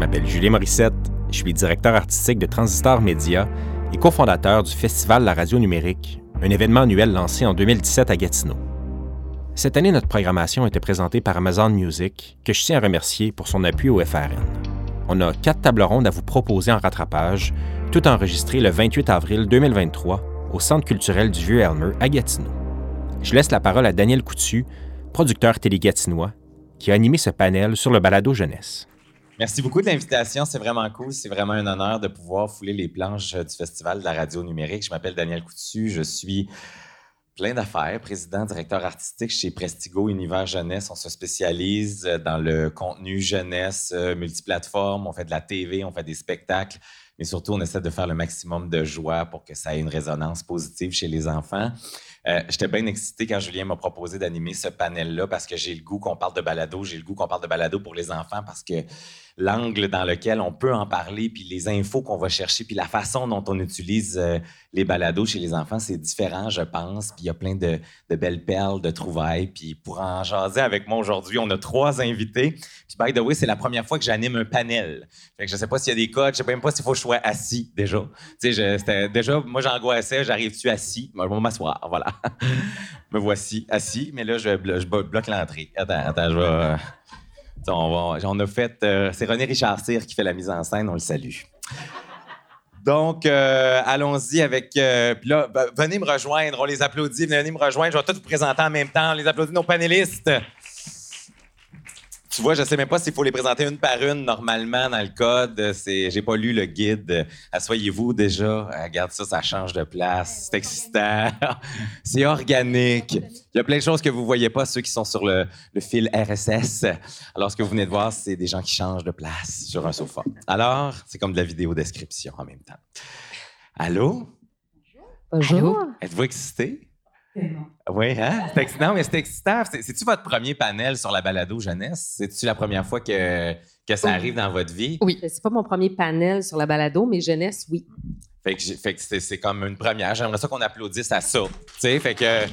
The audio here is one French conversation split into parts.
m'appelle Julien Morissette, je suis directeur artistique de Transistor Média et cofondateur du Festival La Radio Numérique, un événement annuel lancé en 2017 à Gatineau. Cette année, notre programmation était présentée par Amazon Music, que je tiens à remercier pour son appui au FRN. On a quatre tables rondes à vous proposer en rattrapage, tout enregistré le 28 avril 2023 au Centre culturel du Vieux-Elmer à Gatineau. Je laisse la parole à Daniel Coutu, producteur télé-gatinois, qui a animé ce panel sur le balado jeunesse. Merci beaucoup de l'invitation. C'est vraiment cool. C'est vraiment un honneur de pouvoir fouler les planches du Festival de la radio numérique. Je m'appelle Daniel Coutu. Je suis plein d'affaires, président, directeur artistique chez Prestigo Univers Jeunesse. On se spécialise dans le contenu jeunesse euh, multiplateforme. On fait de la TV, on fait des spectacles, mais surtout, on essaie de faire le maximum de joie pour que ça ait une résonance positive chez les enfants. Euh, J'étais bien excité quand Julien m'a proposé d'animer ce panel-là parce que j'ai le goût qu'on parle de balado. J'ai le goût qu'on parle de balado pour les enfants parce que l'angle dans lequel on peut en parler, puis les infos qu'on va chercher, puis la façon dont on utilise euh, les balados chez les enfants, c'est différent, je pense. Puis il y a plein de, belles perles, de trouvailles. Puis pour en jaser avec moi aujourd'hui, on a trois invités. Puis by the way, c'est la première fois que j'anime un panel. Fait que je sais pas s'il y a des codes, je sais même pas s'il faut que je sois assis déjà. Tu sais, déjà, moi j'angoissais, j'arrive-tu assis? Moi, je vais m'asseoir, voilà. Me voici assis, mais là, je, je bloque l'entrée. Attends, attends, je vais... On, a fait. Euh, c'est René Richard Cyr qui fait la mise en scène, on le salue. Donc, euh, allons-y avec. Euh, puis là, ben, venez me rejoindre, on les applaudit, venez me rejoindre. Je vais tout vous présenter en même temps. Les applaudit, nos panélistes. Tu vois, je sais même pas s'il faut les présenter une par une normalement dans le code. C'est, j'ai pas lu le guide. Asseyez-vous déjà. Regarde ça, ça change de place. C'est excitant. c'est organique. Il y a plein de choses que vous voyez pas, ceux qui sont sur le, fil RSS. Alors, ce que vous venez de voir, c'est des gens qui changent de place sur un sofa. Alors, c'est comme de la vidéo description en même temps. Allô? Bonjour. Êtes-vous excité? Oui, hein? C'est excitant, mais c'est excitant. C'est-tu votre premier panel sur la balado jeunesse? C'est-tu la première fois que, que ça arrive dans votre vie? Oui, c'est pas mon premier panel sur la balado, mais jeunesse, oui. Fait que, c'est comme une première. J'aimerais ça qu'on applaudisse à ça. Tu sais, fait que.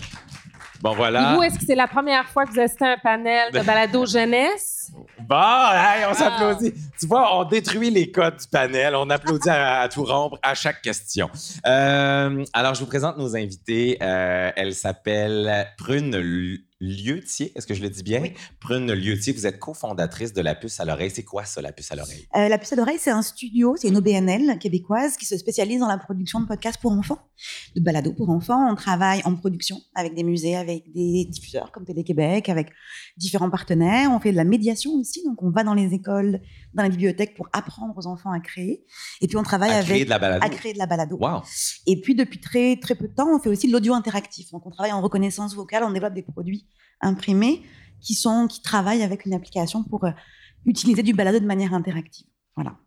Bon, voilà. vous, est-ce que c'est la première fois que vous assistez à un panel de balado jeunesse? Bon, hey, on s'applaudit. Tu vois, on détruit les codes du panel. On applaudit à, tout rompre à chaque question. Euh, alors, je vous présente nos invités. Euh, elle s'appelle Prune Lieutier, est-ce que je le dis bien? Prune Lieutier, vous êtes cofondatrice de La Puce à l'oreille. C'est quoi ça, La Puce à l'oreille? Euh, la Puce à l'oreille, c'est un studio, c'est une OBNL québécoise qui se spécialise dans la production de podcasts pour enfants, de balados pour enfants. On travaille en production avec des musées, avec des diffuseurs comme Télé-Québec, avec différents partenaires. On fait de la médiation aussi, donc on va dans les écoles, dans les bibliothèques pour apprendre aux enfants à créer. Et puis on travaille à avec... Créer de la balado. À créer de la balado. Wow. Et puis depuis très, très peu de temps, on fait aussi de l'audio interactif. Donc on travaille en reconnaissance vocale, on développe des produits imprimés qui, sont, qui travaillent avec une application pour euh, utiliser du balado de manière interactive. Voilà.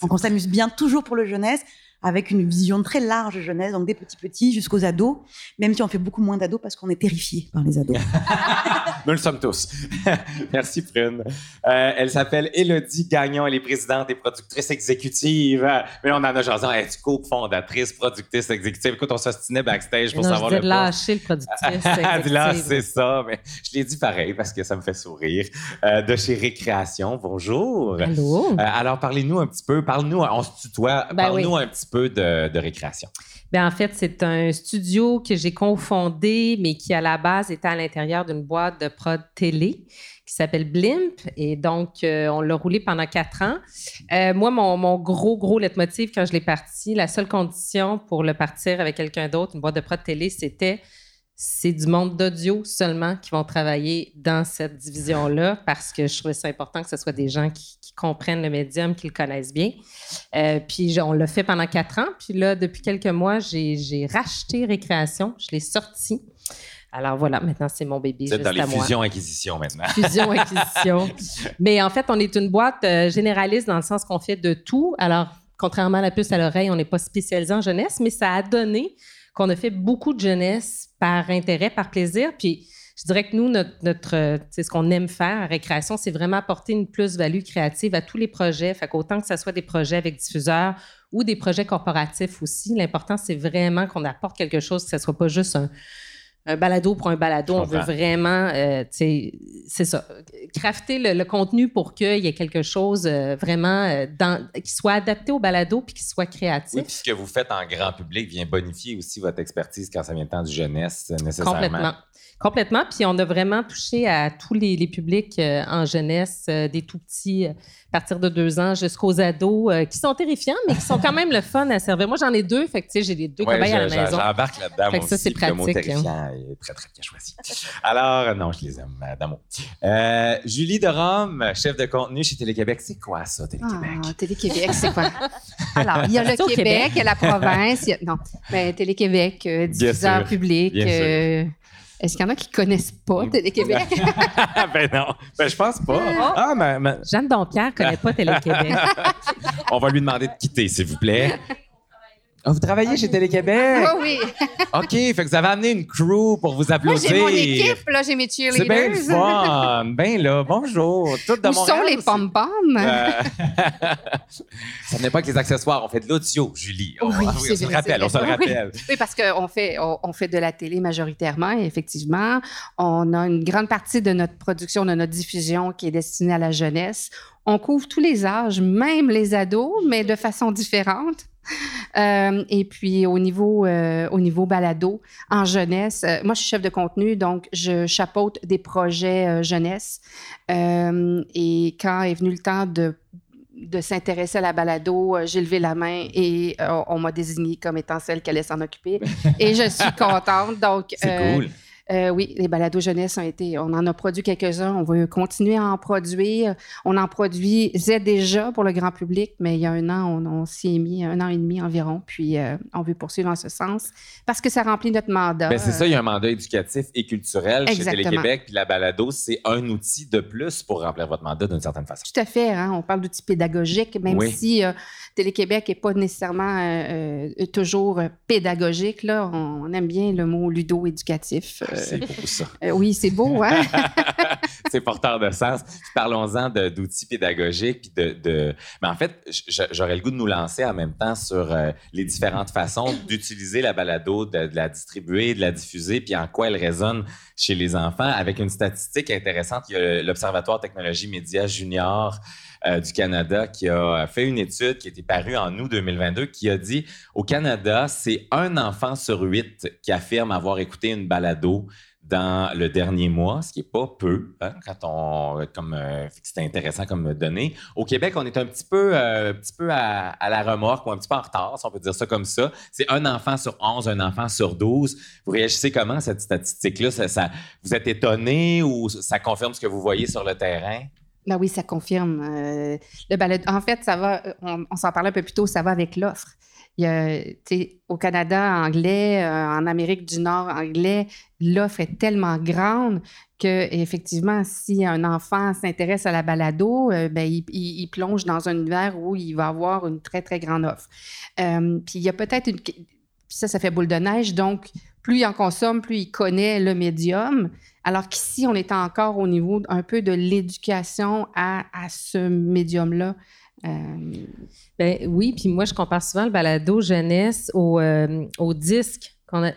Donc on s'amuse bien toujours pour le jeunesse avec une vision très large jeunesse, donc des petits petits jusqu'aux ados, même si on fait beaucoup moins d'ados parce qu'on est terrifiés par les ados. Nous le sommes tous. Merci Prune. Euh, elle s'appelle Elodie Gagnon, elle est présidente et productrice exécutive. Mais on en a genre, elle est co-fondatrice, productrice exécutive. Écoute, on s'ostinait backstage pour non, savoir je le lâcher le productrice Là, c'est ça, mais je l'ai dit pareil parce que ça me fait sourire. Euh, de chez Récréation, bonjour. Allô? Euh, alors, parlez-nous un petit peu, parle-nous, on se tutoie, ben parle-nous un petit peu de, récréation? Bien, en fait, c'est un studio que j'ai confondé, mais qui à la base était à l'intérieur d'une boîte de prod télé qui s'appelle Blimp. Et donc, euh, on l'a roulé pendant quatre ans. Euh, moi, mon, mon, gros, gros leitmotiv quand je l'ai parti, la seule condition pour le partir avec quelqu'un d'autre, une boîte de prod télé, c'était c'est du monde d'audio seulement qui vont travailler dans cette division-là parce que je trouvais ça important que ce soit des gens qui, comprennent le médium, qui le connaissent bien. Euh, puis on l'a fait pendant quatre ans. Puis là, depuis quelques mois, j'ai racheté Récréation. Je l'ai sorti. Alors voilà, maintenant c'est mon bébé. Êtes dans les fusions-acquisitions maintenant. Fusions-acquisitions. Mais en fait, on est une boîte euh, généraliste dans le sens qu'on fait de tout. Alors, contrairement à la puce à l'oreille, on n'est pas spécialisé en jeunesse, mais ça a donné qu'on a fait beaucoup de jeunesse par intérêt, par plaisir. Puis je dirais que nous, notre, c'est ce qu'on aime faire à Récréation, c'est vraiment apporter une plus-value créative à tous les projets. Fait qu'autant que ce soit des projets avec diffuseurs ou des projets corporatifs aussi, l'important, c'est vraiment qu'on apporte quelque chose, que ce ne soit pas juste un balado pour un balado. On veut vraiment, euh, c'est ça, crafter le, le contenu pour qu'il y ait quelque chose euh, vraiment euh, dans- qui soit adapté au balado puis qui soit créatif. Oui, puis ce que vous faites en grand public vient bonifier aussi votre expertise quand ça vient de temps du jeunesse, euh, nécessairement. Complètement. Complètement. Puis on a vraiment touché à tous les, les publics en jeunesse, des tout petits à partir de deux ans jusqu'aux ados, euh, qui sont terrifiants, mais qui sont quand même le fun à servir. Moi, j'en ai deux, fait que tu sais, j'ai les deux Ouais, cobayes à la maison. J'embarque là-dedans. Fait que ça, c'est puis Le mot pratique, hein. terrifiant est très, très bien choisi. Alors, euh, non, je les aime, euh, d'amour. Euh, Julie de Rome, chef de contenu chez Télé-Québec. C'est quoi ça, Télé-Québec? Ah, Télé-Québec, c'est quoi? Alors, il y a le Québec, Québec. il y a la province. il y a- non, mais Télé-Québec, euh, diffuseur sûr, public. bien sûr. Est-ce qu'il y en a qui connaissent pas Télé-Québec? ben non, ben je pense pas. Ah, mais, mais- Jeanne Dompierre connaît pas Télé-Québec. on va lui demander de quitter, s'il vous plaît. Ah, vous travaillez chez Télé-Québec? Oh oui. OK, fait que vous avez amené une crew pour vous Moi, applaudir. j'ai mon équipe, là, j'ai mes C'est bien cheerleaders. le fun. Ben là, bonjour. Toutes de Où Montréal sont les pom-poms? Euh, ça n'est pas avec les accessoires, on fait de l'audio, Julie. On, Oui, ah on se le rappelle, on se le rappelle. Oui, parce qu'on fait, on, on fait de la télé majoritairement, et effectivement. On a une grande partie de notre production, de notre diffusion qui est destinée à la jeunesse. On couvre tous les âges, même les ados, mais de façon différente. Euh, et puis au niveau, euh, au niveau balado, en jeunesse, euh, moi je suis chef de contenu, donc je chapeaute des projets jeunesse. Et quand est venu le temps de de s'intéresser à la balado, j'ai levé la main et on m'a désignée comme étant celle qui allait s'en occuper. Et je suis contente. Donc, C'est cool. Euh, oui, les balados jeunesse ont été, on en a produit quelques-uns, on va continuer à en produire. On en produisait déjà pour le grand public, mais il y a un an, on, on s'y est mis, un an et demi environ, puis euh, on veut poursuivre en ce sens parce que ça remplit notre mandat. Ben, c'est ça, il y a un mandat éducatif et culturel chez. Télé-Québec, puis la balado, c'est un outil de plus pour remplir votre mandat d'une certaine façon. Tout à fait. hein, On parle d'outils pédagogiques, même Oui. si euh, Télé-Québec n'est pas nécessairement euh, toujours pédagogique. Là, on, on aime bien le mot ludo-éducatif. Euh, C'est beau ça. euh, oui, c'est beau, hein? c'est porteur de sens. Parlons-en d'outils pédagogiques. Puis de, de- Mais en fait, j'aurais le goût de nous lancer en même temps sur euh, les différentes façons d'utiliser la balado, de, de la distribuer, de la diffuser, puis en quoi elle résonne chez les enfants. Avec une statistique intéressante, il y a l'Observatoire Technologie Média Junior euh, du Canada qui a fait une étude qui a été parue en août 2022 qui a dit au Canada, c'est un enfant sur huit qui affirme avoir écouté une balado dans le dernier mois, ce qui n'est pas peu, hein, quand on, comme euh, c'est intéressant comme données. Au Québec, on est un petit peu, euh, petit peu à, à la remorque ou un petit peu en retard, si on peut dire ça comme ça. C'est un enfant sur 11, un enfant sur 12. Vous réagissez comment, cette statistique-là? Vous êtes étonné ou ça confirme ce que vous voyez sur le terrain? Ben oui, ça confirme. euh, le balado- en fait, ça va, euh, on, s'en parlait un peu plus tôt, ça va avec l'offre. Au Canada, anglais, euh, en Amérique du Nord, anglais, l'offre est tellement grande que effectivement, si un enfant s'intéresse à la balado, ben, il, il- plonge dans un univers où il va avoir une très, très grande offre. Puis il y a peut-être une... Puis ça, ça fait boule de neige. Donc, plus il en consomme, plus il connaît le médium. Alors qu'ici, on est encore au niveau un peu de l'éducation à, à ce médium-là. Euh, Ben oui, puis moi, je compare souvent le balado jeunesse au, euh, au disque.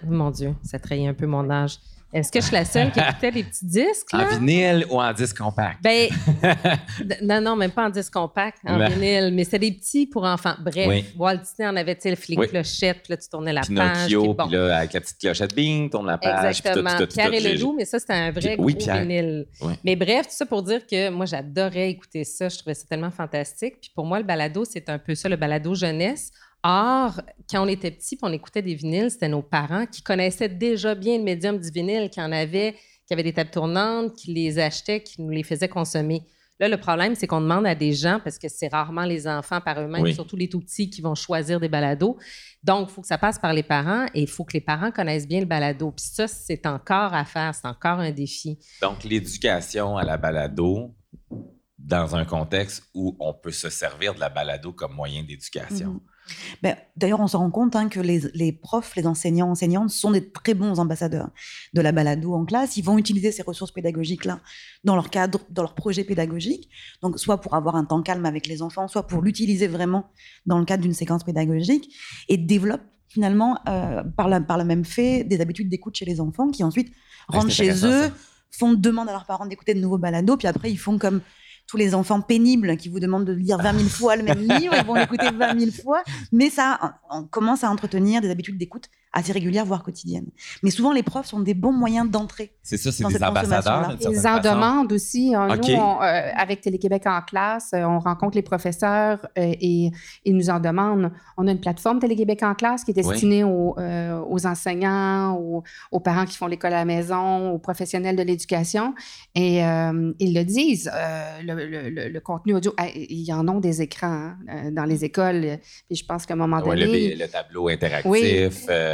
Mon Dieu, ça trahit un peu mon âge. Est-ce que je suis la seule qui écoutait des petits disques? En vinyle ou en disque compact? Ben, non, non, même pas en disque compact, en Ben. vinyle, mais c'était des petits pour enfants. Bref, Oui. Walt Disney en avait, tu sais, le flic Oui. clochette, puis là, tu tournais la page. Pinocchio, puis bon. là, avec la petite clochette, bing, tourne la page. puis tout, Exactement. tout, tout, Pierre tout, et le loup, mais ça, c'était un vrai Oui, gros Pierre. vinyle. Mais bref, tout ça pour dire que moi, j'adorais écouter ça. Je trouvais ça tellement fantastique. Puis pour moi, le balado, c'est un peu ça, le balado jeunesse. Or, quand on était petit, on écoutait des vinyles, c'était nos parents qui connaissaient déjà bien le médium du vinyle, qui en avaient, qui avaient des tables tournantes, qui les achetaient, qui nous les faisaient consommer. Là, le problème, c'est qu'on demande à des gens, parce que c'est rarement les enfants par eux-mêmes, Oui. surtout les tout petits, qui vont choisir des balados. Donc, il faut que ça passe par les parents et il faut que les parents connaissent bien le balado. Puis ça, c'est encore à faire, c'est encore un défi. Donc, l'éducation à la balado dans un contexte où on peut se servir de la balado comme moyen d'éducation. Mhm. Ben, D'ailleurs, on se rend compte hein, que les, les profs, les enseignants, enseignantes sont des très bons ambassadeurs de la balado en classe. Ils vont utiliser ces ressources pédagogiques-là dans leur cadre, dans leur projet pédagogique. Donc, soit pour avoir un temps calme avec les enfants, soit pour l'utiliser vraiment dans le cadre d'une séquence pédagogique et développent finalement, euh, par, la- par le même fait, des habitudes d'écoute chez les enfants qui ensuite Ouais, rentrent chez eux, font demande à leurs parents d'écouter de nouveaux balados, puis après, ils font comme tous les enfants pénibles qui vous demandent de lire 20 000 fois le même livre, ils vont l'écouter 20 000 fois, mais ça, on on commence à entretenir des habitudes d'écoute assez régulières, voire quotidiennes. Mais souvent, les profs sont des bons moyens d'entrée. C'est ça, c'est des ambassadeurs. Ils en demandent aussi. Nous, on, euh, avec Télé-Québec en classe, euh, on rencontre les professeurs euh, et ils nous en demandent. On a une plateforme Télé-Québec en classe qui est destinée aux, euh, aux enseignants, aux, aux parents qui font l'école à la maison, aux professionnels de l'éducation. Et euh, ils le disent, euh, le, le- le- le contenu audio, ah, ils en ont des écrans hein, dans les écoles. Puis je pense qu'à un moment Ouais, donné... le, le tableau interactif, Oui.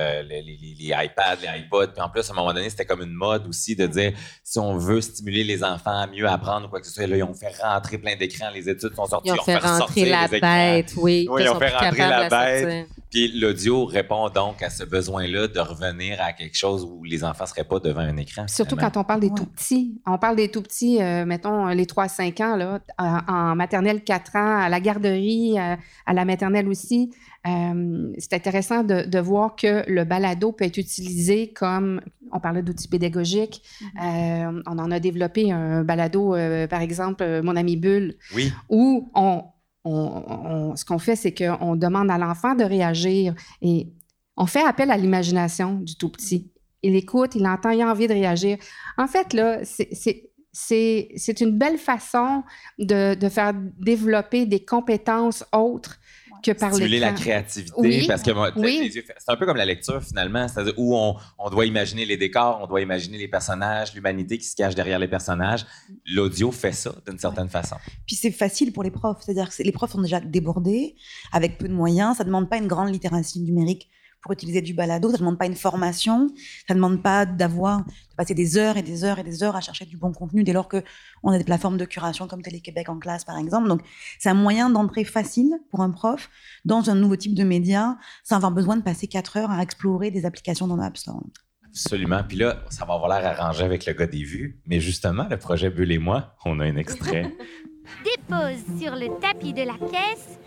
Euh, les, les- iPads, les iPods. Puis en plus, à un moment donné, c'était comme une mode aussi de dire si on veut stimuler les enfants à mieux apprendre ou quoi que ce soit, là, ils ont fait rentrer plein d'écrans, les études sont sorties, Ils ont fait rentrer la les écrans. bête, oui. Oui, Ils ils ont fait rentrer la bête. Puis l'audio répond donc à ce besoin-là de revenir à quelque chose où les enfants ne seraient pas devant un écran. Surtout finalement. quand on parle des Ouais. tout petits. On parle des tout petits, euh, mettons, les 3-5 ans, là, en en maternelle 4 ans, à la garderie, à, à la maternelle aussi. Euh, c'est intéressant de, de voir que le balado peut être utilisé comme, on parlait d'outils pédagogiques, Euh, on en a développé un balado, euh, par exemple, euh, Mon ami Bulle, Oui, où on, on- on- ce qu'on fait, c'est qu'on demande à l'enfant de réagir et on fait appel à l'imagination du tout petit. Il écoute, il entend, il a envie de réagir. En fait, là, c'est- c'est c'est- c'est une belle façon de, de faire développer des compétences autres que par stimuler la créativité. Oui. Parce que moi, Oui. les yeux- c'est un peu comme la lecture finalement, c'est-à-dire où on, on doit imaginer les décors, on doit imaginer les personnages, l'humanité qui se cache derrière les personnages. L'audio fait ça d'une certaine façon. Puis c'est facile pour les profs, c'est-à-dire que c'est- les profs sont déjà débordés, avec peu de moyens, ça ne demande pas une grande littératie numérique pour utiliser du balado, ça ne demande pas une formation, ça ne demande pas d'avoir, de passer des heures et des heures et des heures à chercher du bon contenu dès lors que on a des plateformes de curation comme Télé-Québec en classe par exemple. Donc c'est un moyen d'entrée facile pour un prof dans un nouveau type de média sans avoir besoin de passer quatre heures à explorer des applications dans l'App Store. Absolument. Puis là, ça va avoir l'air arrangé avec le gars des vues. Mais justement, le projet Bulle et moi, on a un extrait. Dépose sur le tapis de la caisse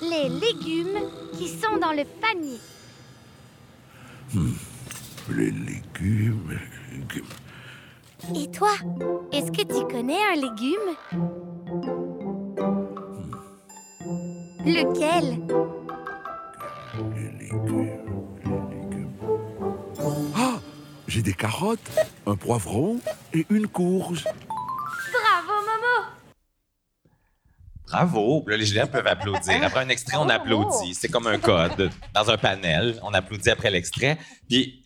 les légumes qui sont dans le panier. Les légumes. légumes. Et toi, est-ce que tu connais un légume? Lequel? Les légumes. Les légumes. Ah J'ai des carottes, un poivron et une courge. Bravo! Là, les Julien peuvent applaudir. Après un extrait, on applaudit. C'est comme un code dans un panel. On applaudit après l'extrait. Puis,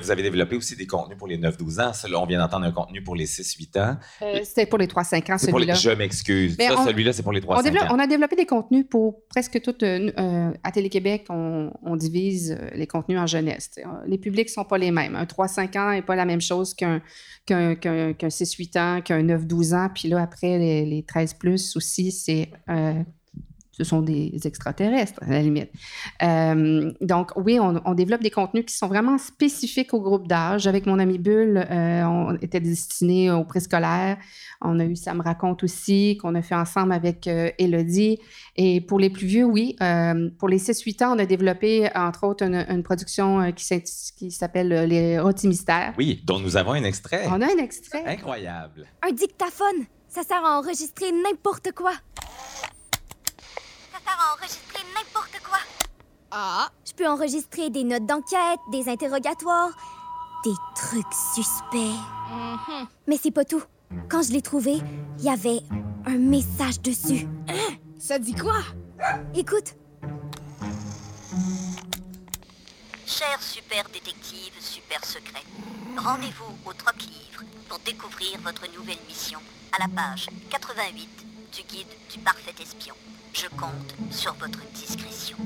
vous avez développé aussi des contenus pour les 9-12 ans. Là, on vient d'entendre un contenu pour les 6-8 ans. Euh, C'était pour les 3-5 ans, les- celui-là. Je m'excuse. Ça, on- celui-là, c'est pour les On, 3-5 développe- ans. on a développé des contenus pour presque tout. euh, euh, à Télé-Québec, on, on divise euh, les contenus en jeunesse. t'sais. Les publics ne sont pas les mêmes. Un 3-5 ans n'est pas la même chose qu'un qu'un qu'un- qu'un 6-8 ans, qu'un 9-12 ans. Puis là, après, les, les 13 plus aussi, c'est. euh, ce sont des extraterrestres, à la limite. Euh, donc, oui, on, on développe des contenus qui sont vraiment spécifiques au groupe d'âge. Avec mon ami Bulle, euh, on était destiné au préscolaire. On a eu Ça me raconte aussi, qu'on a fait ensemble avec euh, Élodie. Et pour les plus vieux, oui. euh, pour les 6-8 ans, on a développé, entre autres, une, une production qui s'appelle Les Rôtis Mystères. Oui, dont nous avons un extrait. On a un extrait. Incroyable. Un dictaphone, ça sert à enregistrer n'importe quoi. Ça sert à enregistrer n'importe quoi. Ah, je peux enregistrer des notes d'enquête, des interrogatoires, des trucs suspects. Mais c'est pas tout. Quand je l'ai trouvé, il y avait un message dessus. Ça dit quoi? Écoute. Chers super détectives, super secrets, rendez-vous au Troc Livre pour découvrir votre nouvelle mission à la page 88 du guide du parfait espion. Je compte sur votre discrétion.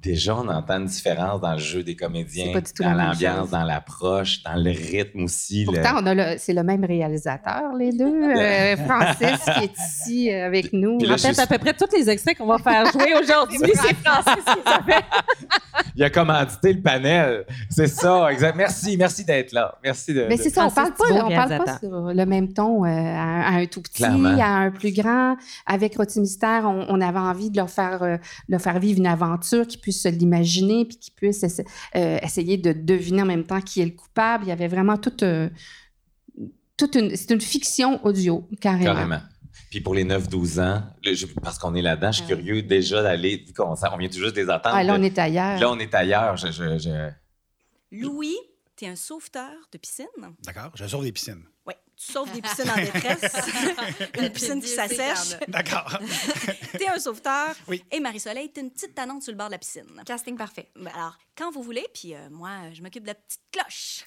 Déjà, on entend une différence dans le jeu des comédiens, C'est pas du tout dans l'ambiance, dans l'approche, dans le rythme aussi. Pourtant, le- c'est le même réalisateur, les deux. Euh, Francis, qui est ici euh, avec nous. Là, En fait, je- à peu près tous les extraits qu'on va faire jouer aujourd'hui, c'est Francis qui s'appelle. il a commandité le panel. C'est ça, exact. Merci, merci d'être là. Merci de. Mais de- c'est ça, on Francis parle pas, on parle pas sur le même ton euh, à, à un tout petit, Clairement. à un plus grand. Avec Rôti Mystère, on, on avait envie de leur faire, euh, leur faire vivre une aventure, qu'ils puissent se l'imaginer, puis qu'ils puissent essa- euh, essayer de deviner en même temps qui est le coupable. Il y avait vraiment toute, euh, toute une, c'est une fiction audio, carrément. Carrément. Puis pour les 9-12 ans, je- parce qu'on est là-dedans, je suis Ah curieux déjà d'aller, vu qu'on on vient tout juste des attentes. Ah, là, on est ailleurs. là, on est ailleurs. Je, je- je- Louis, tu es un sauveteur de piscine? D'accord, je sauve des piscines. Oui, tu sauves des piscines en détresse. Une piscine qui s'assèche. D'accord. Tu es un sauveteur. Oui. Et Marie-Soleil, tu es une petite tannante sur le bord de la piscine. Casting parfait. Ben Alors, quand vous voulez, puis euh, moi, je m'occupe de la petite cloche.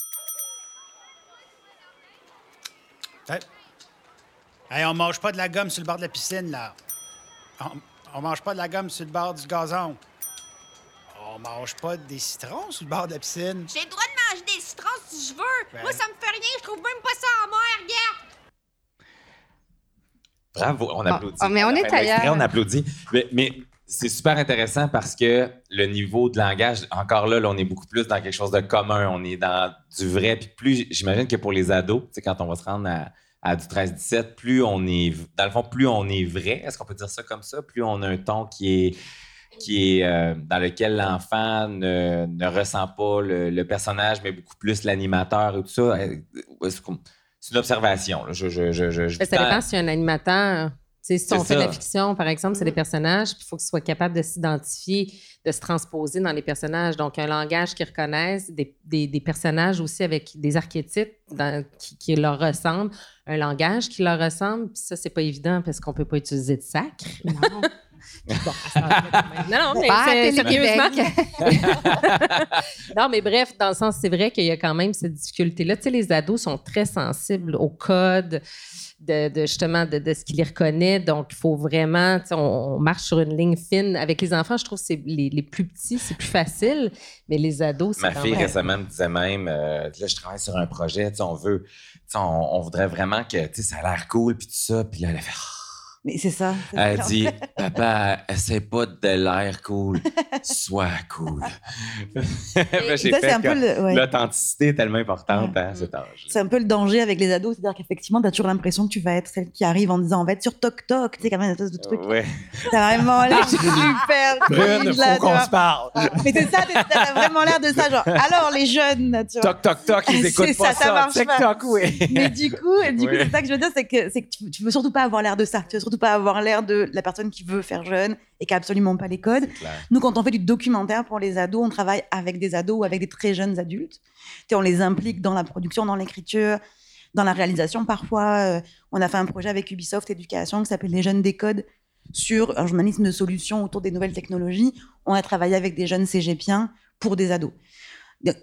Hey. Hey, on mange pas de la gomme sur le bord de la piscine, là. On, on mange pas de la gomme sur le bord du gazon. On mange pas des citrons sur le bord de la piscine. J'ai le droit de manger des citrons si je veux. Ben. Moi, ça me fait rien. Je trouve même pas ça en moi, regarde. Bravo, on Ah, applaudit. ah, mais on est ailleurs. On applaudit. Mais, mais c'est super intéressant parce que le niveau de langage, encore là, là, on est beaucoup plus dans quelque chose de commun. On est dans du vrai. Puis plus, j'imagine que pour les ados, tu sais, quand on va se rendre à, à du 13-17, plus on est, dans le fond, plus on est vrai. Est-ce qu'on peut dire ça comme ça? Plus on a un ton qui est qui est euh, dans lequel l'enfant ne, ne ressent pas le, le personnage, mais beaucoup plus l'animateur et tout ça. C'est une observation. là. Je, je, je, je- je- Ben, Ça dépend si un animateur. Si on fait de la fiction, par exemple, c'est des personnages, puis il faut qu'ils soient capables de s'identifier, de se transposer dans les personnages. Donc, un langage qu'ils reconnaissent, des, des- des personnages aussi avec des archétypes dans- qui, qui leur ressemblent, un langage qui leur ressemble. Puis ça, c'est pas évident parce qu'on peut pas utiliser de sacre. Non. Bon, non, non, mais Pas à c'est- sérieusement. Télé-Québec. non, mais bref, dans le sens, c'est vrai qu'il y a quand même cette difficulté-là. Tu sais, les ados sont très sensibles au code, de, de, justement de, de ce qui les reconnaît. Donc, il faut vraiment, tu sais, on, on marche sur une ligne fine. Avec les enfants, je trouve que c'est les, les plus petits, c'est plus facile, mais les ados, c'est Ma quand fille même... récemment me disait même, euh, là, je travaille sur un projet, tu sais, on veut, tu sais, on, on voudrait vraiment que, tu sais, ça a l'air cool, puis tout ça. Puis là, elle a fait, Ah. Mais c'est ça. elle dit, papa, essaie pas de l'air cool, sois cool. Ouais. L'authenticité est tellement importante à cet âge. C'est un peu le danger avec les ados, c'est-à-dire qu'effectivement, tu as toujours l'impression que tu vas être celle qui arrive en disant on va être sur Toc Toc, tu sais, quand même, une espèce de truc. Ouais. T'as vraiment l'air super Brune, faut tu qu'on vois. se parle. Mais c'est ça, t'as vraiment l'air de ça, genre, alors les jeunes, tu vois. Toc, toc, toc, ils C'est écoutent pas ça, ça ça. marche pas. TikTok, oui. Mais du coup, du coup Oui. c'est ça que je veux dire, c'est que, c'est que tu, tu veux surtout pas avoir l'air de ça. Tu veux surtout pas avoir l'air de la personne qui veut faire jeune et qui a absolument pas les codes. Nous, quand on fait du documentaire pour les ados, on travaille avec des ados ou avec des très jeunes adultes. On les implique dans la production, dans l'écriture, dans la réalisation. Parfois, euh, on a fait un projet avec Ubisoft Éducation qui s'appelle Les Jeunes des Codes sur un journalisme de solutions autour des nouvelles technologies. On a travaillé avec des jeunes cégepiens pour des ados.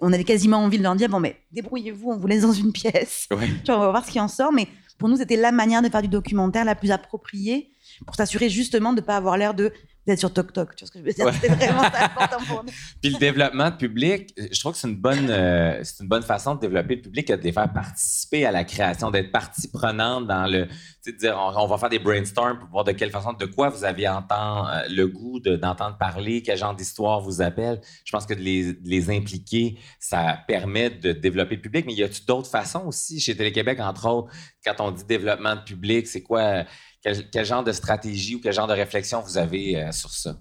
On avait quasiment envie de leur dire bon, mais débrouillez-vous, on vous laisse dans une pièce. Ouais. On va voir ce qui en sort. Mais pour nous, c'était la manière de faire du documentaire la plus appropriée pour s'assurer justement de ne pas avoir l'air de d'être sur Tok Tok. Tu vois ce que je veux dire? Ouais. C'était vraiment important pour nous. Puis le développement de public, je trouve que c'est une bonne, euh, c'est une bonne façon de développer le public, de les faire participer à la création, d'être partie prenante dans le, tu sais, de dire, on, on va faire des brainstorms pour voir de quelle façon, de quoi vous avez entend, euh, le goût de- d'entendre parler, quel genre d'histoire vous appelle. Je pense que de les, de les impliquer, ça permet de développer le public. Mais y a-tu d'autres façons aussi chez Télé-Québec, entre autres, quand on dit développement de public, c'est quoi, euh, quel, genre de stratégie ou quel genre de réflexion vous avez euh, sur ça?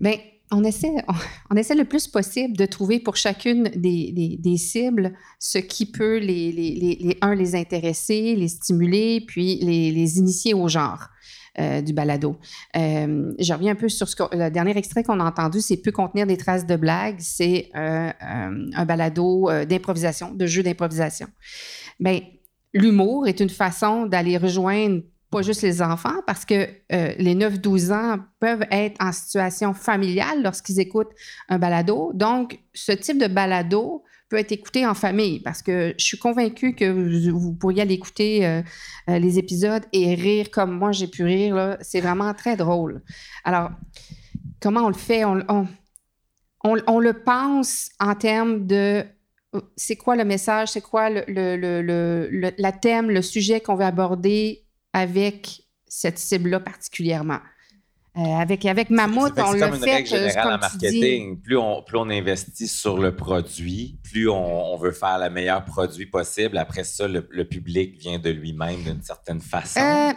Bien, on essaie, on, essaie le plus possible de trouver pour chacune des, des- cibles ce qui peut les, les, les, les- un, les intéresser, les stimuler, puis les, les initier au genre. euh, du balado. Euh, je reviens un peu sur ce que, le dernier extrait qu'on a entendu, c'est peut contenir des traces de blagues. C'est euh, un balado d'improvisation, de jeu d'improvisation. Bien, l'humour est une façon d'aller rejoindre pas juste les enfants, parce que euh, les 9-12 ans peuvent être en situation familiale lorsqu'ils écoutent un balado. Donc, ce type de balado peut être écouté en famille, parce que je suis convaincue que vous, pourriez aller écouter euh, euh, les épisodes et rire comme moi j'ai pu rire. C'est vraiment très drôle. Alors, comment on le fait? On, le pense en termes de c'est quoi le message, c'est quoi le, le, le, le- le- la thème, le sujet qu'on veut aborder avec cette cible-là particulièrement? Euh, avec, avec Mammouth, C'est fait on c'est l'a comme une fait, règle générale en marketing. Plus on, plus on investit sur le produit, plus on, on veut faire le meilleur produit possible. Après ça, le, le public vient de lui-même d'une certaine façon. Euh,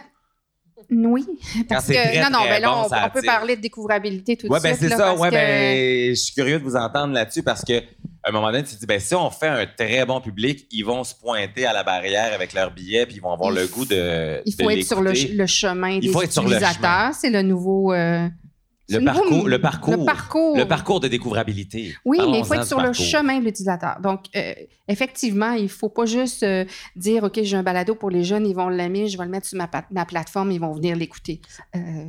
oui, parce c'est que très, non, non, très ben là, bon, on, peut parler de découvrabilité tout Ouais, de ben suite. c'est là, ça. Ouais, que- ben, je suis curieux de vous entendre là-dessus parce que à un moment donné, tu te dis, ben, si on fait un très bon public, ils vont se pointer à la barrière avec leur billet puis ils vont avoir Il le goût de. Il de faut être sur le, chemin Il des faut être sur le utilisateurs. C'est le nouveau. euh, Le nouveau- parcours, le parcours. Le parcours. Le parcours de découvrabilité. Oui, mais il faut être sur le chemin de l'utilisateur. Donc, euh, effectivement, il ne faut pas juste euh, dire OK, j'ai un balado pour les jeunes, ils vont l'aimer, je vais le mettre sur ma, plateforme, ils vont venir l'écouter.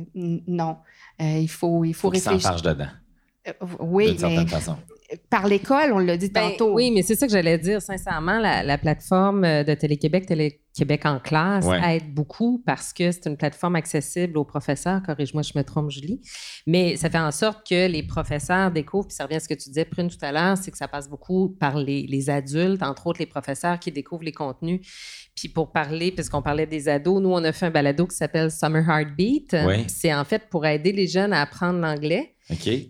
Non. Il faut, il faut, Faut réfléchir. dedans, oui, d'une mais certaine façon. Par l'école, on l'a dit Ben, tantôt. oui, mais c'est ça que j'allais dire. Sincèrement, la, la plateforme euh, de Télé-Québec, Télé-Québec en classe, Ouais. aide beaucoup parce que c'est une plateforme accessible aux professeurs. Corrige-moi, je me trompe, Julie. Mais ça fait en sorte que les professeurs découvrent, puis ça revient à ce que tu disais, Prune, tout à l'heure, c'est que ça passe beaucoup par les, les adultes, entre autres les professeurs qui découvrent les contenus. Puis pour parler, puisqu'on parlait des ados, nous, on a fait un balado qui s'appelle Summer Heartbeat. C'est en fait pour aider les jeunes à apprendre l'anglais.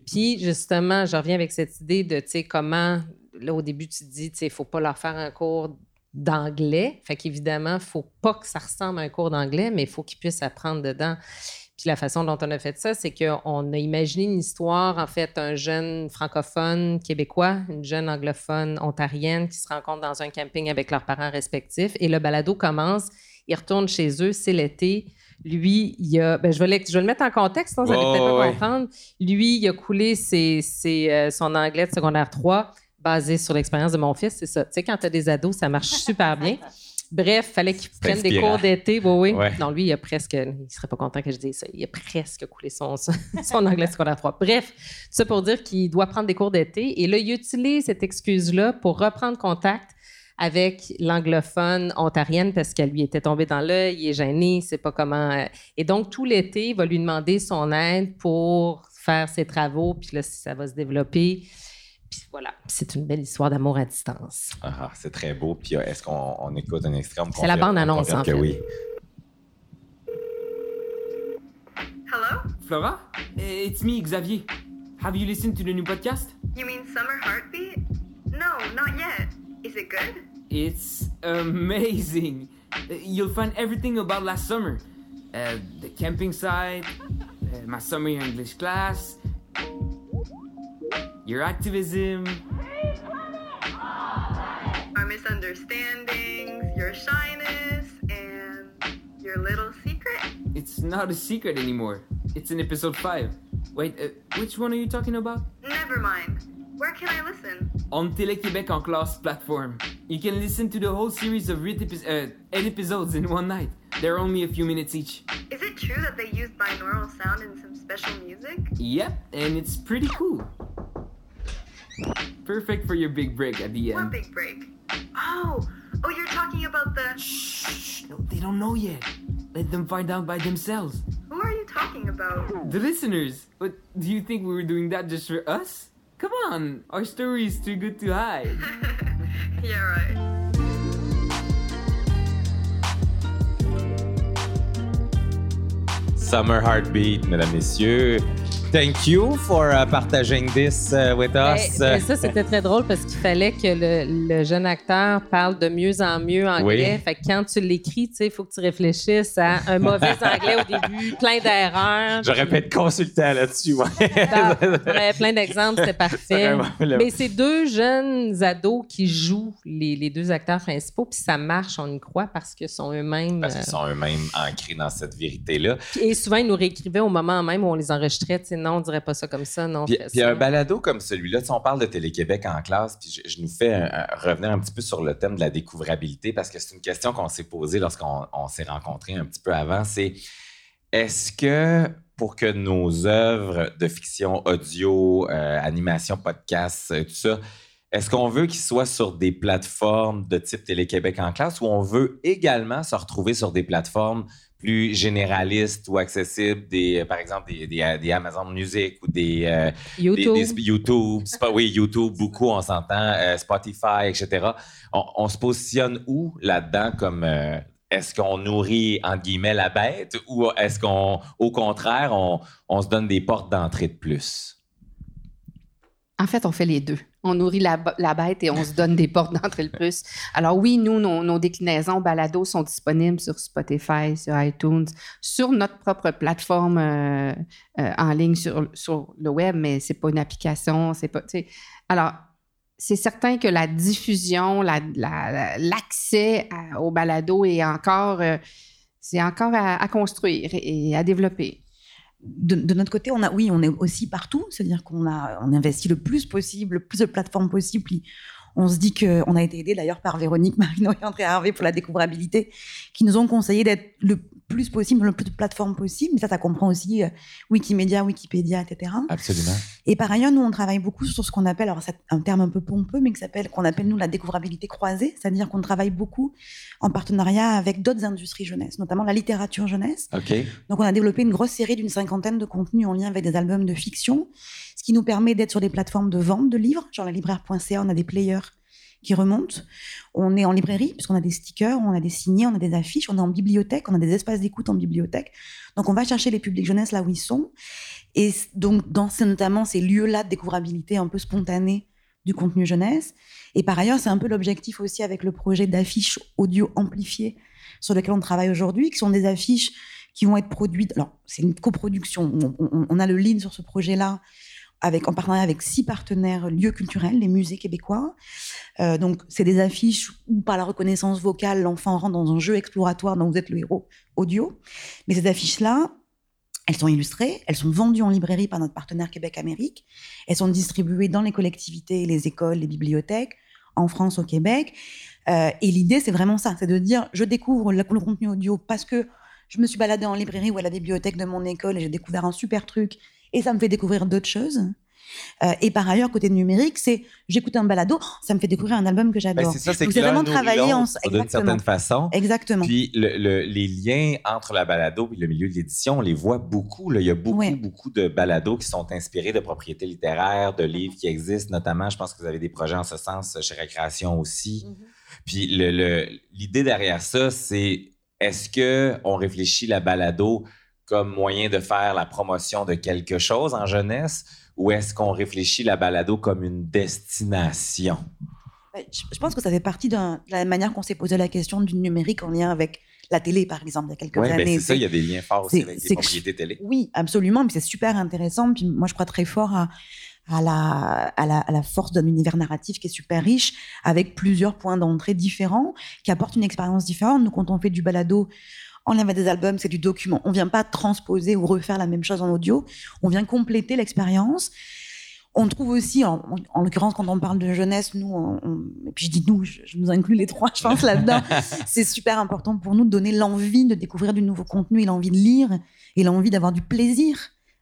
Puis justement, je reviens avec cette idée de, tu sais, comment, là au début, tu te dis, tu sais, il faut pas leur faire un cours d'anglais. Fait qu'évidemment, il faut pas que ça ressemble à un cours d'anglais, mais il faut qu'ils puissent apprendre dedans. Puis la façon dont on a fait ça, c'est qu'on a imaginé une histoire, en fait, un jeune francophone québécois, une jeune anglophone ontarienne qui se rencontrent dans un camping avec leurs parents respectifs. Et le balado commence, ils retournent chez eux, c'est l'été. Lui, il a. ben, je, vais le, je vais le mettre en contexte, sinon vous allez Ouais, peut-être pas ouais. comprendre. Lui, il a coulé ses, ses, euh, son anglais de secondaire 3 basé sur l'expérience de mon fils. C'est ça. Tu sais, quand tu as des ados, ça marche super bien. Bref, fallait qu'il prenne des cours d'été. Oui, oui. Ouais. Non, lui, il a presque. Il serait pas content que je dise ça. Il a presque coulé son, son anglais de secondaire 3. Bref, tout ça pour dire qu'il doit prendre des cours d'été. Et là, il utilise cette excuse-là pour reprendre contact avec l'anglophone ontarienne parce qu'elle lui était tombée dans l'œil, il est gêné, il sait pas comment. euh, Et donc, tout l'été, il va lui demander son aide pour faire ses travaux, puis là, si ça va se développer. Puis voilà, c'est une belle histoire d'amour à distance. Ah, c'est très beau. Puis euh, est-ce qu'on on écoute un extrait? C'est la bande-annonce, en fait. oui. Hello? Flora? It's me, Xavier. Have you listened to the new podcast? You mean Summer Heartbeat? No, not yet. Is it good? It's amazing. You'll find everything about last summer. Uh, the camping site, uh, my summer English class, your activism. Our misunderstandings, your shyness, and your little secret? It's not a secret anymore. It's in episode 5. Wait, uh, which one are you talking about? Never mind. Where can I listen? On Télé-Québec en classe platform. You can listen to the whole series of eight, epi- uh, eight episodes in one night. They're only a few minutes each. Is it true that they use binaural sound in some special music? Yep, and it's pretty cool. Perfect for your big break at the What end. big break? Oh, oh, you're talking about the. Shh, no, they don't know yet. Let them find out by themselves. Who are you talking about? The listeners. But do you think we were doing that just for us? Come on, our story is too good to hide. yeah, right. Summer Heartbeat, mesdames, messieurs. Thank you for uh, partaging this uh, with Ben, us. ben, ça, c'était très drôle parce qu'il fallait que le, le jeune acteur parle de mieux en mieux anglais. Oui. Fait que quand tu l'écris, il faut que tu réfléchisses à un mauvais anglais au début, plein d'erreurs. J'aurais pu être consultant là-dessus. ouais. Ouais, plein d'exemples, c'était parfait. Mais c'est deux jeunes ados qui jouent les, les deux acteurs principaux, puis ça marche, on y croit, parce qu'ils sont eux-mêmes. Parce qu'ils sont eux-mêmes ancrés dans cette vérité-là. et souvent, ils nous réécrivaient au moment même où on les enregistrait. Tu non, on dirait pas ça comme ça, non. Puis, fais puis ça. un balado comme celui-là, tu sais, on parle de Télé-Québec en classe, puis je, je nous fais un- un- revenir un petit peu sur le thème de la découvrabilité, parce que c'est une question qu'on s'est posée lorsqu'on on s'est rencontrés un petit peu avant, c'est est-ce que pour que nos œuvres de fiction audio, euh, animation, podcast, euh, tout ça, est-ce qu'on veut qu'ils soient sur des plateformes de type Télé-Québec en classe ou on veut également se retrouver sur des plateformes plus généralistes ou accessibles, des, euh, par exemple des, des- des Amazon Music ou des, euh, YouTube. des- des- YouTube, Sp- oui, YouTube, beaucoup, on s'entend, euh, Spotify, etc. On, on se positionne où là-dedans comme, euh, est-ce qu'on nourrit, entre guillemets, la bête ou est-ce qu'on, au contraire, on, on se donne des portes d'entrée de plus? En fait, on fait les deux. On nourrit la, bête et on se donne des portes d'entrée de plus. Alors oui, nous, nos, déclinaisons balado sont disponibles sur Spotify, sur iTunes, sur notre propre plateforme euh, euh, en ligne sur, le web, mais c'est pas une application, c'est pas. Alors, c'est certain que la diffusion, la- la- l'accès au balado est encore, euh, encore à construire et à développer. De, notre côté, on a, oui, on est aussi partout, c'est-à-dire qu'on a, on investit le plus possible, le plus de plateformes possible. On se dit qu'on a été aidé d'ailleurs par Véronique, Marino et André Harvey pour la découvrabilité, qui nous ont conseillé d'être le plus possible, le plus de plateformes possible. Mais ça, ça comprend aussi euh, Wikimedia, Wikipédia, etc. Absolument. Et par ailleurs, nous, on travaille beaucoup sur ce qu'on appelle, alors c'est un terme un peu pompeux, mais qu'on appelle nous la découvrabilité croisée, c'est-à-dire qu'on travaille beaucoup en partenariat avec d'autres industries jeunesse, notamment la littérature jeunesse. OK. Donc, on a développé une grosse série d'une cinquantaine de contenus en lien avec des albums de fiction, ce qui nous permet d'être sur des plateformes de vente de livres, genre la libraire.ca, on a des players qui remontent. On est en librairie, puisqu'on a des stickers, on a des signés, on a des affiches, on est en bibliothèque, on a des espaces d'écoute en bibliothèque. Donc, on va chercher les publics jeunesse là où ils sont. Et donc, dans ces, notamment ces lieux-là de découvrabilité un peu spontanée du contenu jeunesse. Et par ailleurs, c'est un peu l'objectif aussi avec le projet d'affiches audio amplifiées sur lequel on travaille aujourd'hui, qui sont des affiches qui vont être produites. Alors, c'est une coproduction. On, on, a le lead sur ce projet-là, avec, en partenariat avec six partenaires lieux culturels, les musées québécois. Euh, donc, c'est des affiches où, par la reconnaissance vocale, l'enfant rentre dans un jeu exploratoire dont vous êtes le héros audio. Mais ces affiches-là, elles sont illustrées, elles sont vendues en librairie par notre partenaire Québec-Amérique, elles sont distribuées dans les collectivités, les écoles, les bibliothèques, en France, au Québec. Euh, et l'idée, c'est vraiment ça, c'est de dire, je découvre le, contenu audio parce que je me suis baladée en librairie ou à la bibliothèque de mon école et j'ai découvert un super truc et ça me fait découvrir d'autres choses. Euh, et par ailleurs, côté numérique, c'est j'écoute un balado, ça me fait découvrir un album que j'adore. Ben, c'est ça, c'est vraiment travailler en d'une certaine façon. Exactement. Puis le, le, les liens entre la balado et le milieu de l'édition, on les voit beaucoup. Là. Il y a beaucoup, Ouais. beaucoup de balados qui sont inspirés de propriétés littéraires, de livres qui existent, notamment. Je pense que vous avez des projets en ce sens chez Récréation aussi. Puis le- le- l'idée derrière ça, c'est est-ce que on réfléchit la balado comme moyen de faire la promotion de quelque chose en jeunesse ou est-ce qu'on réfléchit la balado comme une destination? Ouais, Je pense que ça fait partie de la manière qu'on s'est posé la question du numérique en lien avec la télé, par exemple, il y a quelques Oui, années. ben c'est ça, il y a des liens forts aussi avec les propriétés télé. Oui, absolument. Puis c'est super intéressant. Puis moi, je crois très fort à, à, la, à, la, à la force d'un univers narratif qui est super riche, avec plusieurs points d'entrée différents, qui apportent une expérience différente. Nous, quand on fait du balado, on avait des albums, c'est du document. On vient pas transposer ou refaire la même chose en audio. On vient compléter l'expérience. On trouve aussi, en, en- en l'occurrence, quand on parle de jeunesse, nous, on- on- et puis je dis nous, je, je nous inclus les trois, je pense là-dedans, c'est super important pour nous de donner l'envie de découvrir du nouveau contenu et l'envie de lire et l'envie d'avoir du plaisir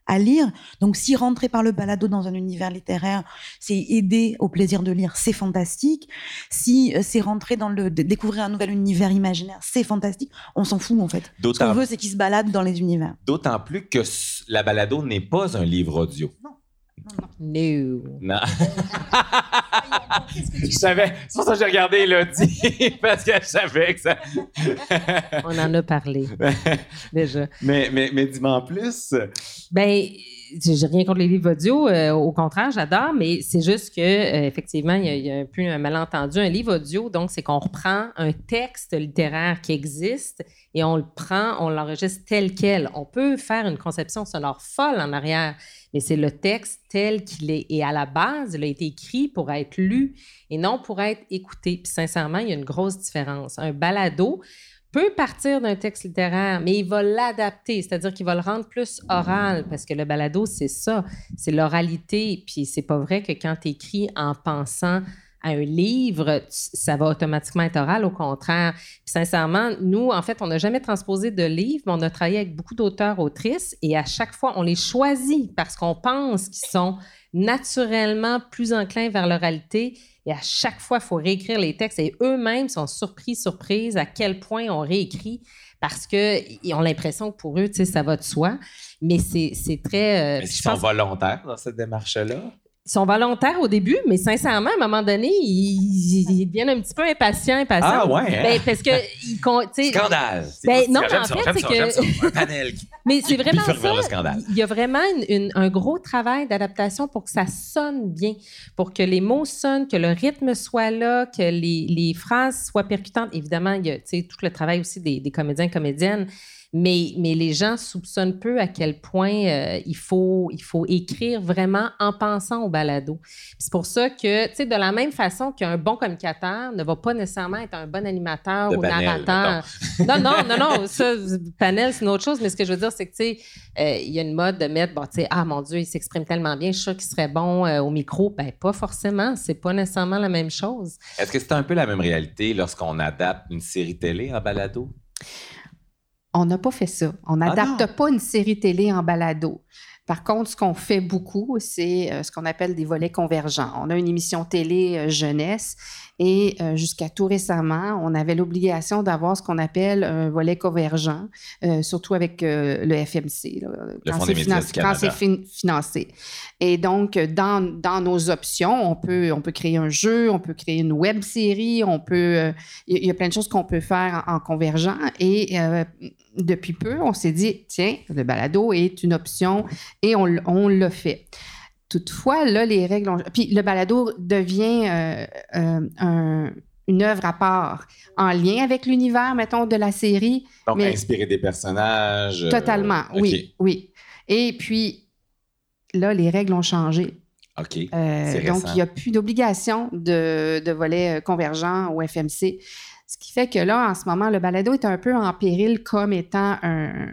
à lire. Donc, si rentrer par le balado dans un univers littéraire, c'est aider au plaisir de lire, c'est fantastique. Si euh, c'est rentrer dans le découvrir un nouvel univers imaginaire, c'est fantastique. On s'en fout en fait. Ce qu'on veut, c'est qu'ils se baladent dans les univers. D'autant plus que la balado n'est pas un livre audio. No. Non. je savais. C'est pour ça que j'ai regardé Elodie, parce que je savais que ça. On en a parlé déjà. mais mais, mais dis-moi en plus. Ben, j'ai rien contre les livres audio. euh, au contraire, j'adore, mais c'est juste que euh, effectivement, il y, a, il y a un peu un malentendu. Un livre audio, donc, c'est qu'on reprend un texte littéraire qui existe et on le prend, on l'enregistre tel quel. On peut faire une conception sonore folle en arrière, mais c'est le texte tel qu'il est. Et à la base, il a été écrit pour être lu et non pour être écouté. Puis sincèrement, il y a une grosse différence. Un balado, peut partir d'un texte littéraire, mais il va l'adapter, c'est-à-dire qu'il va le rendre plus oral, parce que le balado, c'est ça, c'est l'oralité. Puis c'est pas vrai que quand tu écris en pensant à un livre, ça va automatiquement être oral, au contraire. Puis sincèrement, nous, en fait, on n'a jamais transposé de livre, mais on a travaillé avec beaucoup d'auteurs, autrices, et à chaque fois, on les choisit parce qu'on pense qu'ils sont naturellement plus enclins vers l'oralité. Et à chaque fois, il faut réécrire les textes et eux-mêmes sont surpris, surprises à quel point on réécrit parce qu'ils ont l'impression que pour eux, tu sais, ça va de soi. Mais c'est très. euh, je qu'ils sont pense- volontaires dans cette démarche-là? Ils sont volontaires au début, mais sincèrement, à un moment donné, ils, ils deviennent un petit peu impatients, impatients. Ah ouais, hein? Ben, parce que ils Scandale. Ben, non, en ça, fait, c'est que- j'aime ça. Un panel qui- Mais c'est vraiment ça. Il y a vraiment une- une- un gros travail d'adaptation pour que ça sonne bien, pour que les mots sonnent, que le rythme soit là, que les, les phrases soient percutantes. Évidemment, il y a tout le travail aussi des, des comédiens comédiennes, mais, mais les gens soupçonnent peu à quel point euh, il, faut, il faut écrire vraiment en pensant au balado. C'est pour ça que, tu sais, de la même façon qu'un bon communicateur ne va pas nécessairement être un bon animateur De ou panel, narrateur. Non, non, non, non, ça, panel, c'est une autre chose, mais ce que je veux dire, c'est que, tu sais, euh, il y a une mode de mettre, bon, tu sais, ah mon Dieu, il s'exprime tellement bien, je suis sûr qu'il serait bon euh, au micro. Ben, pas forcément, c'est pas nécessairement la même chose. Est-ce que c'est un peu la même réalité lorsqu'on adapte une série télé en balado? On n'a pas fait ça. On Ah n'adapte pas une série télé en balado. Par contre, ce qu'on fait beaucoup, c'est euh, ce qu'on appelle des volets convergents. On a une émission télé euh, jeunesse et euh, jusqu'à tout récemment, on avait l'obligation d'avoir ce qu'on appelle un volet convergent, euh, surtout avec euh, le FMC, là, Le quand c'est fin- financé. Et donc, dans, dans nos options, on peut, on peut créer un jeu, on peut créer une web série, on peut, il y, a- plein de choses qu'on peut faire en, en convergent. Et depuis peu, on s'est dit, tiens, le balado est une option et on, on l'a fait. Toutefois, là, les règles ont... Puis le balado devient euh, euh, un- une œuvre à part, en lien avec l'univers, mettons, de la série. Donc, mais- inspirer des personnages. euh, Totalement, oui, oui. Et puis, là, les règles ont changé. OK. Donc, il n'y a plus d'obligation de, de volet convergent au FMC. Ce qui fait que là, en ce moment, le balado est un peu en péril comme étant un,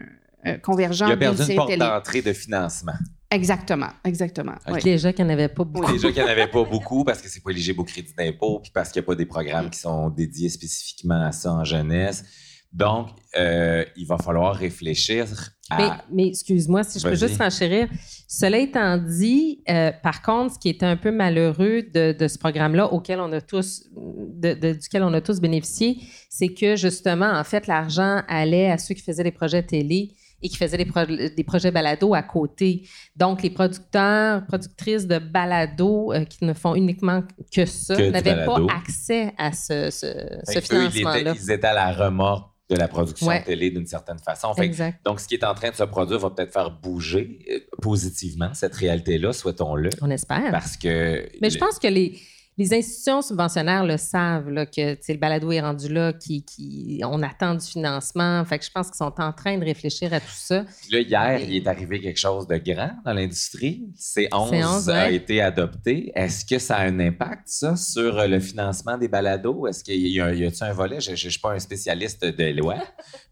convergent Il a perdu une porte d'entrée de financement. Exactement, exactement. oui. Déjà qu'il n'y en avait pas beaucoup. Déjà qu'il n'y en avait pas beaucoup parce que c'est pas éligible au crédit d'impôt, puis parce qu'il n'y a pas des programmes qui sont dédiés spécifiquement à ça en jeunesse. Donc, euh, il va falloir réfléchir à. Mais, mais excuse-moi, si je peux juste renchérir. Cela étant dit, euh, par contre, ce qui était un peu malheureux de, de ce programme-là, auquel on a tous, de- de- duquel on a tous bénéficié, c'est que justement, en fait, l'argent allait à ceux qui faisaient des projets télé et qui faisaient des, pro- des projets balado à côté. Donc, les producteurs, productrices de balado euh, qui ne font uniquement que ça n'avaient pas accès à ce, ce, ils, financement-là. étaient, ils étaient à la remorque de la production Ouais. télé d'une certaine façon. Fait donc, ce qui est en train de se produire va peut-être faire bouger euh, positivement cette réalité-là, souhaitons-le. On espère. Parce que. Mais je pense que les, les institutions subventionnaires le savent, là, que le balado est rendu là, qui, qui, on attend du financement. Fait que je pense qu'ils sont en train de réfléchir à tout ça. Là, hier, il est arrivé quelque chose de grand dans l'industrie. C11 C11, a ouais. été adopté. Est-ce que ça a un impact, ça, sur euh, le financement des balados? Est-ce qu'il y a, y a-t-il un volet? Je ne suis pas un spécialiste de loi,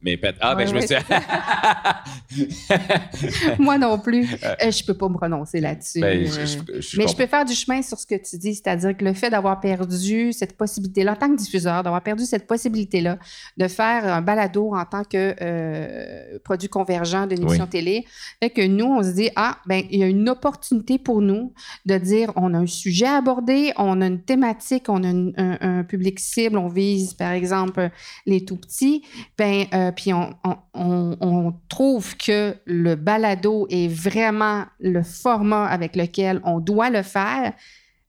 mais. Ah, ben, Ouais, je me suis. Moi non plus. Euh, je peux pas me prononcer là-dessus. Ben, Euh, je- je- je mais je peux faire du chemin sur ce que tu dis, c'est-à-dire que le fait d'avoir perdu cette possibilité-là, en tant que diffuseur, d'avoir perdu cette possibilité-là de faire un balado en tant que euh, produit convergent d'une émission Oui. télé, fait que nous, on se dit, ah, ben il y a une opportunité pour nous de dire, on a un sujet à aborder, on a une thématique, on a une- un, un public cible, on vise, par exemple, les tout petits, ben, euh, puis on, trouve que le balado est vraiment le format avec lequel on doit le faire,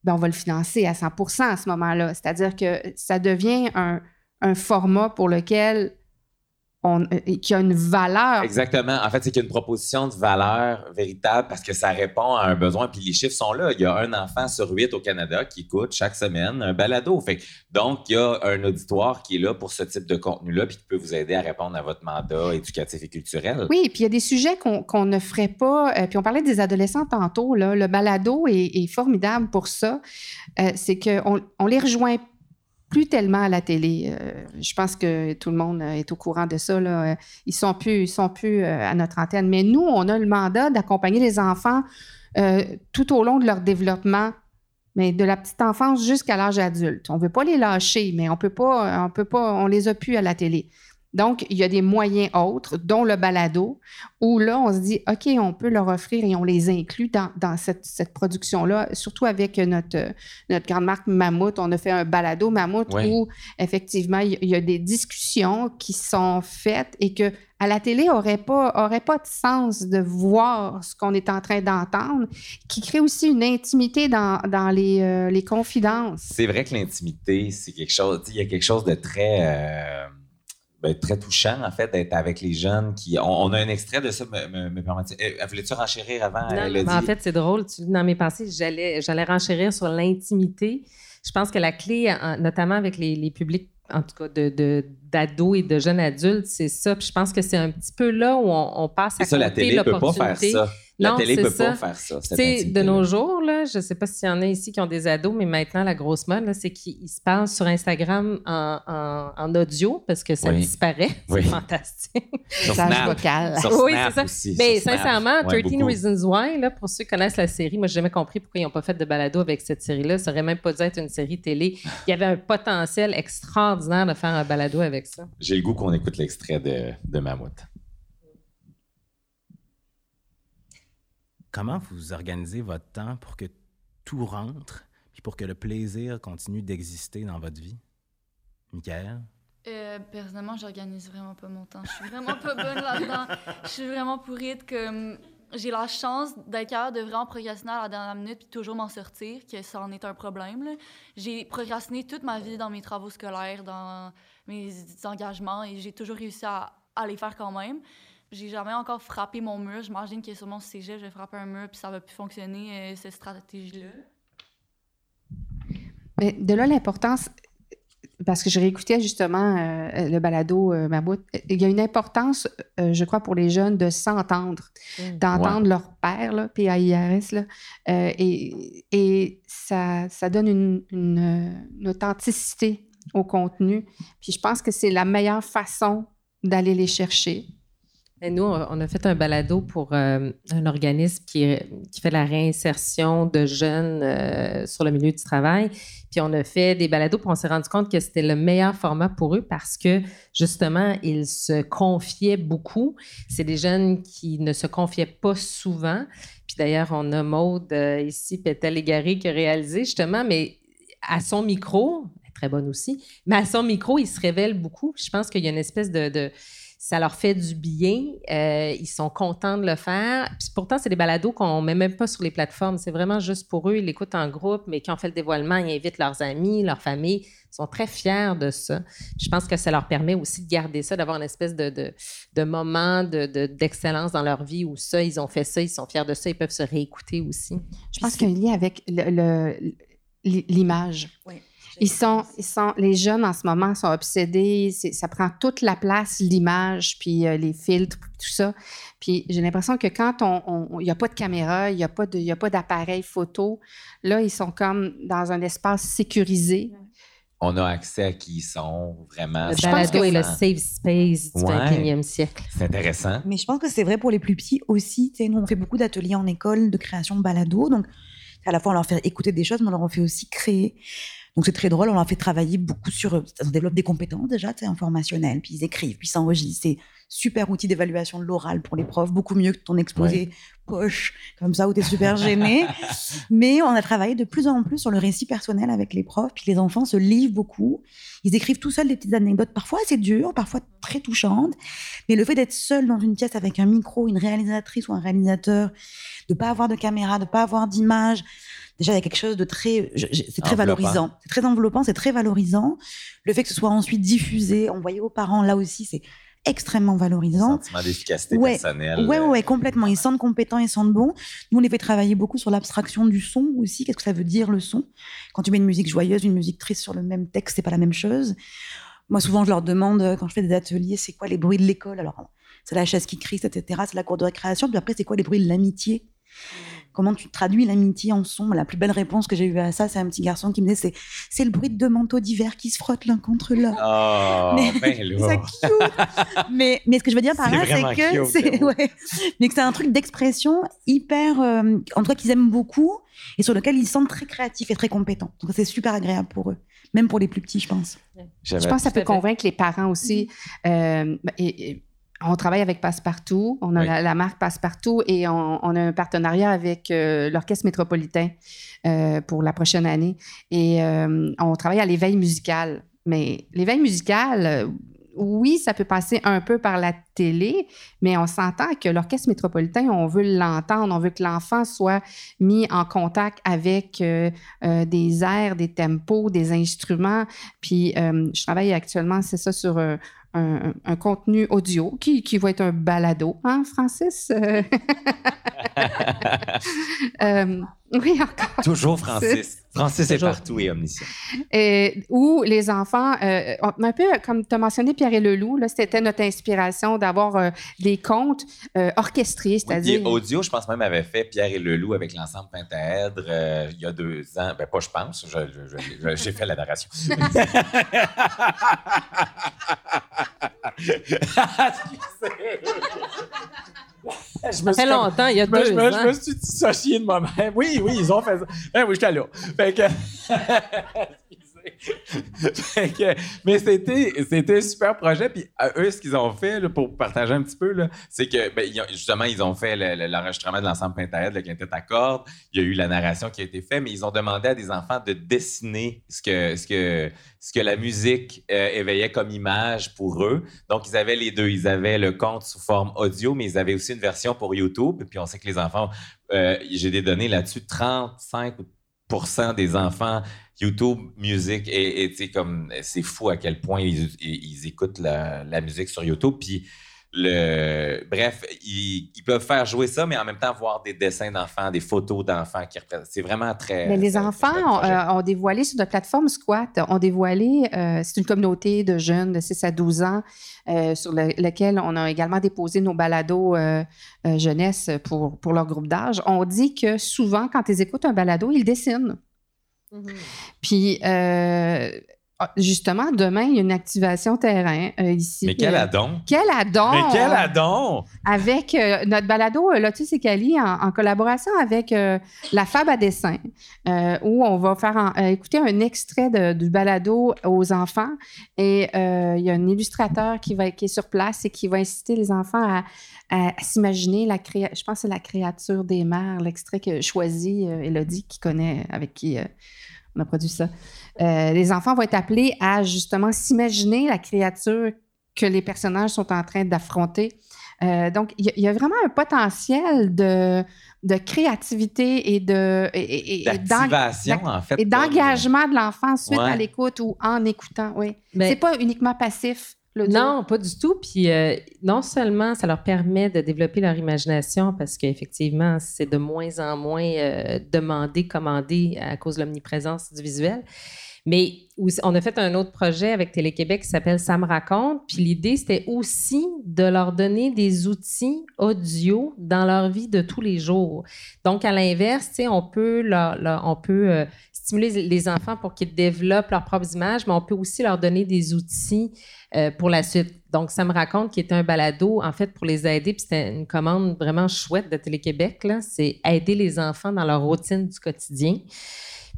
ben, on va le financer à 100 à ce moment-là. C'est-à-dire que ça devient un format pour lequel on, euh, qui a une valeur. Exactement. En fait, c'est qu'il y a une proposition de valeur véritable parce que ça répond à un besoin. Puis les chiffres sont là. Il y a un enfant sur huit au Canada qui écoute chaque semaine un balado. Fait donc, il y a un auditoire qui est là pour ce type de contenu-là puis qui peut vous aider à répondre à votre mandat éducatif et culturel. Oui, puis il y a des sujets qu'on qu'on ne ferait pas. euh, puis on parlait des adolescents tantôt. Là, le balado est, est formidable pour ça. Euh, c'est qu'on on les rejoint plus tellement à la télé. Euh, je pense que tout le monde euh, est au courant de ça. Ils sont plus, ils sont plus euh, à notre antenne. Mais nous, on a le mandat d'accompagner les enfants tout au long de leur développement. Mais de la petite enfance jusqu'à l'âge adulte. On ne veut pas les lâcher, mais on peut pas, on peut pas, on les a plus à la télé. Donc, il y a des moyens autres, dont le balado, où là, on se dit, OK, on peut leur offrir et on les inclut dans, dans cette, cette production-là, surtout avec notre, notre grande marque Mammouth. On a fait un balado Mammouth où, effectivement, il y- il y a des discussions qui sont faites et que à la télé aurait pas, aurait pas de sens de voir ce qu'on est en train d'entendre, qui crée aussi une intimité dans, dans les, euh, les confidences. C'est vrai que l'intimité, c'est quelque chose. Il y a quelque chose de très. euh, ben, très touchant, en fait, d'être avec les jeunes qui. On, on a un extrait de ça, me, me, me permet- Eh, Voulais-tu renchérir avant? Non, Elodie? mais en fait, c'est drôle. Tu- dans mes pensées, j'allais, j'allais renchérir sur l'intimité. Je pense que la clé, en- notamment avec les, les publics, en tout cas, de, d'ados et de jeunes adultes, c'est ça. Puis je pense que c'est un petit peu là où on, on passe à C'est ça, la côté télé peut pas faire l'opportunité. ça. La Non, télé c'est peut ça. pas faire ça. Tu cette sais, de nos jours, là, je ne sais pas s'il y en a ici qui ont des ados, mais maintenant, la grosse mode, là, c'est qu'ils ils se parlent sur Instagram en, en- en audio parce que ça Oui. disparaît. Oui. C'est fantastique. Sur Message Snap. vocal. Sur oui, c'est ça. aussi, Mais sincèrement, Ouais, 13 beaucoup. Reasons Why, là, pour ceux qui connaissent la série, moi, j'ai jamais compris pourquoi ils n'ont pas fait de balado avec cette série-là. Ça aurait même pas dû être une série télé. Il y avait un potentiel extraordinaire de faire un balado avec ça. J'ai le goût qu'on écoute l'extrait de, de Mammouth. Comment vous organisez votre temps pour que tout rentre, puis pour que le plaisir continue d'exister dans votre vie? Michael? Euh, personnellement, j'organise vraiment pas mon temps. Je suis vraiment pas bonne là-dedans. Je suis vraiment pourrite hum, j'ai la chance d'être capable de vraiment procrastiner à la dernière minute puis toujours m'en sortir, que ça en est un problème. J'ai procrastiné toute ma vie dans mes travaux scolaires, dans mes engagements et j'ai toujours réussi à les faire quand même. J'ai jamais encore frappé mon mur. J'imagine que sur mon cégep, je vais frapper un mur puis ça va plus fonctionner, euh, cette stratégie-là. Mais de là, l'importance, parce que je réécoutais justement euh, le balado euh, il y a une importance, euh, je crois, pour les jeunes de s'entendre, Mm. d'entendre Ouais. leur père, là, P-A-I-R-S, là, euh, et, et ça, ça donne une, une, une authenticité au contenu. Puis je pense que c'est la meilleure façon d'aller les chercher. Nous, on a fait un balado pour euh, un organisme qui, fait la réinsertion de jeunes euh, sur le milieu du travail. Puis on a fait des balados, puis on s'est rendu compte que c'était le meilleur format pour eux parce que justement, ils se confiaient beaucoup. C'est des jeunes qui ne se confiaient pas souvent. Puis d'ailleurs, on a Maude euh, ici, Pétel Égaré, qui a réalisé justement, mais à son micro, très bonne aussi, mais à son micro, il se révèle beaucoup. Je pense qu'il y a une espèce de ça leur fait du bien. euh, ils sont contents de le faire. Puis pourtant, c'est des balados qu'on met même pas sur les plateformes. C'est vraiment juste pour eux. Ils l'écoutent en groupe, mais quand on fait le dévoilement, ils invitent leurs amis, leur famille. Ils sont très fiers de ça. Je pense que ça leur permet aussi de garder ça, d'avoir une espèce de, de, de moment de- de- d'excellence dans leur vie où ça, ils ont fait ça, ils sont fiers de ça, ils peuvent se réécouter aussi. Je pense qu'il y a un lien avec le- le- l'image. Oui. Ils sont, ils sont, les jeunes en ce moment sont obsédés. Ça prend toute la place, l'image, puis euh, les filtres, puis tout ça. Puis j'ai l'impression que quand on, il n'y a pas de caméra, il n'y a pas de, il y a pas d'appareil photo, là ils sont comme dans un espace sécurisé. On a accès à qui ils sont, vraiment. Le Je pense balado que est le safe space du Ouais. 21e siècle. C'est intéressant. Mais je pense que c'est vrai pour les plus petits aussi. Tu sais, nous, on fait beaucoup d'ateliers en école de création de balado. Donc, à la fois, on leur fait écouter des choses, mais on leur fait aussi créer. Donc, c'est très drôle. On leur fait travailler beaucoup sur. On développe des compétences déjà, tu sais, informationnelles. Puis ils écrivent, puis ils s'enregistrent. Super outil d'évaluation de l'oral pour les profs. Beaucoup mieux que ton exposé Ouais. poche, comme ça, où tu es super gêné. mais on a travaillé de plus en plus sur le récit personnel avec les profs. Puis les enfants se livrent beaucoup. Ils écrivent tout seuls des petites anecdotes, parfois assez dures, parfois très touchantes. Mais le fait d'être seul dans une pièce avec un micro, une réalisatrice ou un réalisateur, de pas avoir de caméra, de pas avoir d'image, déjà il y a quelque chose de très, c'est très valorisant, c'est très enveloppant, c'est très valorisant. Le fait que ce soit ensuite diffusé, envoyé aux parents, là aussi c'est extrêmement valorisant. Sentiment d'efficacité Ouais, personnelle. ouais, ouais, ouais, complètement. Ils sentent compétents, ils sentent bons. Nous, on les fait travailler beaucoup sur l'abstraction du son aussi. Qu'est-ce que ça veut dire le son? Quand tu mets une musique joyeuse, une musique triste sur le même texte, c'est pas la même chose. Moi, souvent, je leur demande, euh, quand je fais des ateliers, c'est quoi les bruits de l'école? Alors, c'est la chaise qui crie, etc. C'est la cour de récréation. Puis après, c'est quoi les bruits de l'amitié? Comment tu traduis l'amitié en son La plus belle réponse que j'ai eue à ça, c'est un petit garçon qui me disait c'est, c'est le bruit de deux manteaux d'hiver qui se frottent l'un contre l'autre. Oh, Mais- ben mais, mais ce que je veux dire par là, c'est que c'est ouais, mais que c'est un truc d'expression hyper, euh, en tout cas qu'ils aiment beaucoup et sur lequel ils sentent très créatifs et très compétents. Donc c'est super agréable pour eux, même pour les plus petits, je pense. Je pense que ça peut convaincre les parents aussi. Euh, et- et on travaille avec Passepartout, on a Oui. la, la marque Passepartout et on, on a un partenariat avec euh, l'Orchestre métropolitain euh, pour la prochaine année. Et euh, on travaille à l'éveil musical. Mais l'éveil musical, oui, ça peut passer un peu par la télé, mais on s'entend que l'orchestre métropolitain, on veut l'entendre, on veut que l'enfant soit mis en contact avec euh, euh, des airs, des tempos, des instruments. Puis euh, je travaille actuellement, c'est ça, sur un, contenu audio qui, qui va être un balado, hein, Francis? Euh, euh, oui, encore. Toujours Francis. Francis est partout et omniscient. Et où les enfants, euh, un peu comme tu as mentionné Pierre et Leloup, c'était notre inspiration d'avoir euh, des contes euh, orchestrés, c'est-à-dire. Audio, je pense même, avait fait Pierre et Leloup avec l'ensemble Pentaèdre euh, il y a deux ans. Ben, pas je pense, j'ai fait la narration. Je me Ça fait suis comme- longtemps, il y a je me- je deux me- ans. Je me suis dissocié de moi-même. Oui, oui, ils ont fait ça. Ben oui, j'étais là. Fait que... Mais c'était c'était un super projet puis euh, eux ce qu'ils ont fait pour partager un petit peu là, c'est que ben, justement ils ont fait le- le- l'enregistrement de l'ensemble Pentaèdre le quintet à cordes. Il y a eu la narration qui a été faite mais ils ont demandé à des enfants de dessiner ce que ce que ce que la musique euh, éveillait comme image pour eux. Donc ils avaient les deux. Ils avaient le conte sous forme audio mais ils avaient aussi une version pour YouTube. Puis on sait que les enfants euh, j'ai des données là-dessus 35 des enfants YouTube Music et, comme c'est fou à quel point ils, ils- écoutent la, la musique sur YouTube. Puis le bref ils, ils peuvent faire jouer ça mais en même temps voir des dessins d'enfants des photos d'enfants qui représentent c'est vraiment très Mais les très- enfants très ont, projet. euh, ont dévoilé sur notre plateforme Squat, ont dévoilé, euh, c'est une communauté de jeunes de 6 à 12 ans euh, sur le- lequel on a également déposé nos balados euh, euh, jeunesse pour, pour leur groupe d'âge. On dit que souvent, quand ils écoutent un balado, ils dessinent. Puis, euh, ah, justement, demain, il y a une activation terrain euh, ici. mais quel Euh, adon Quel adon! mais quel adon avec euh, notre balado Lotus et Cali en, en collaboration avec euh, la Fab à dessin, où on va faire en- écouter un extrait de- du balado aux enfants. Et il y a un illustrateur qui, va, qui est sur place et qui va inciter les enfants à, à- à s'imaginer la créa je pense que c'est la créature des mers, l'extrait que choisi Elodie, qui connaît, avec qui on a produit ça. Euh, les enfants vont être appelés à justement s'imaginer la créature que les personnages sont en train d'affronter. Euh, donc, il y, a- il y a vraiment un potentiel de, de créativité et de et- et- et d'eng- d'activation en fait et d'engagement de l'enfant suite Ouais. à l'écoute ou en écoutant. Oui, Ben- c'est pas uniquement passif. Non, pas du tout. Puis euh, non seulement ça leur permet de développer leur imagination parce qu'effectivement, c'est de moins en moins euh, demandé, commandé à cause de l'omniprésence du visuel. Mais on a fait un autre projet avec Télé-Québec qui s'appelle Ça me raconte. Puis l'idée, c'était aussi de leur donner des outils audio dans leur vie de tous les jours. Donc, à l'inverse, on peut, leur- on peut euh, stimuler les enfants pour qu'ils développent leurs propres images, mais on peut aussi leur donner des outils euh, pour la suite. Donc, ça me raconte qu'il était un balado, en fait, pour les aider. Puis c'était une commande vraiment chouette de Télé-Québec. C'est aider les enfants dans leur routine du quotidien.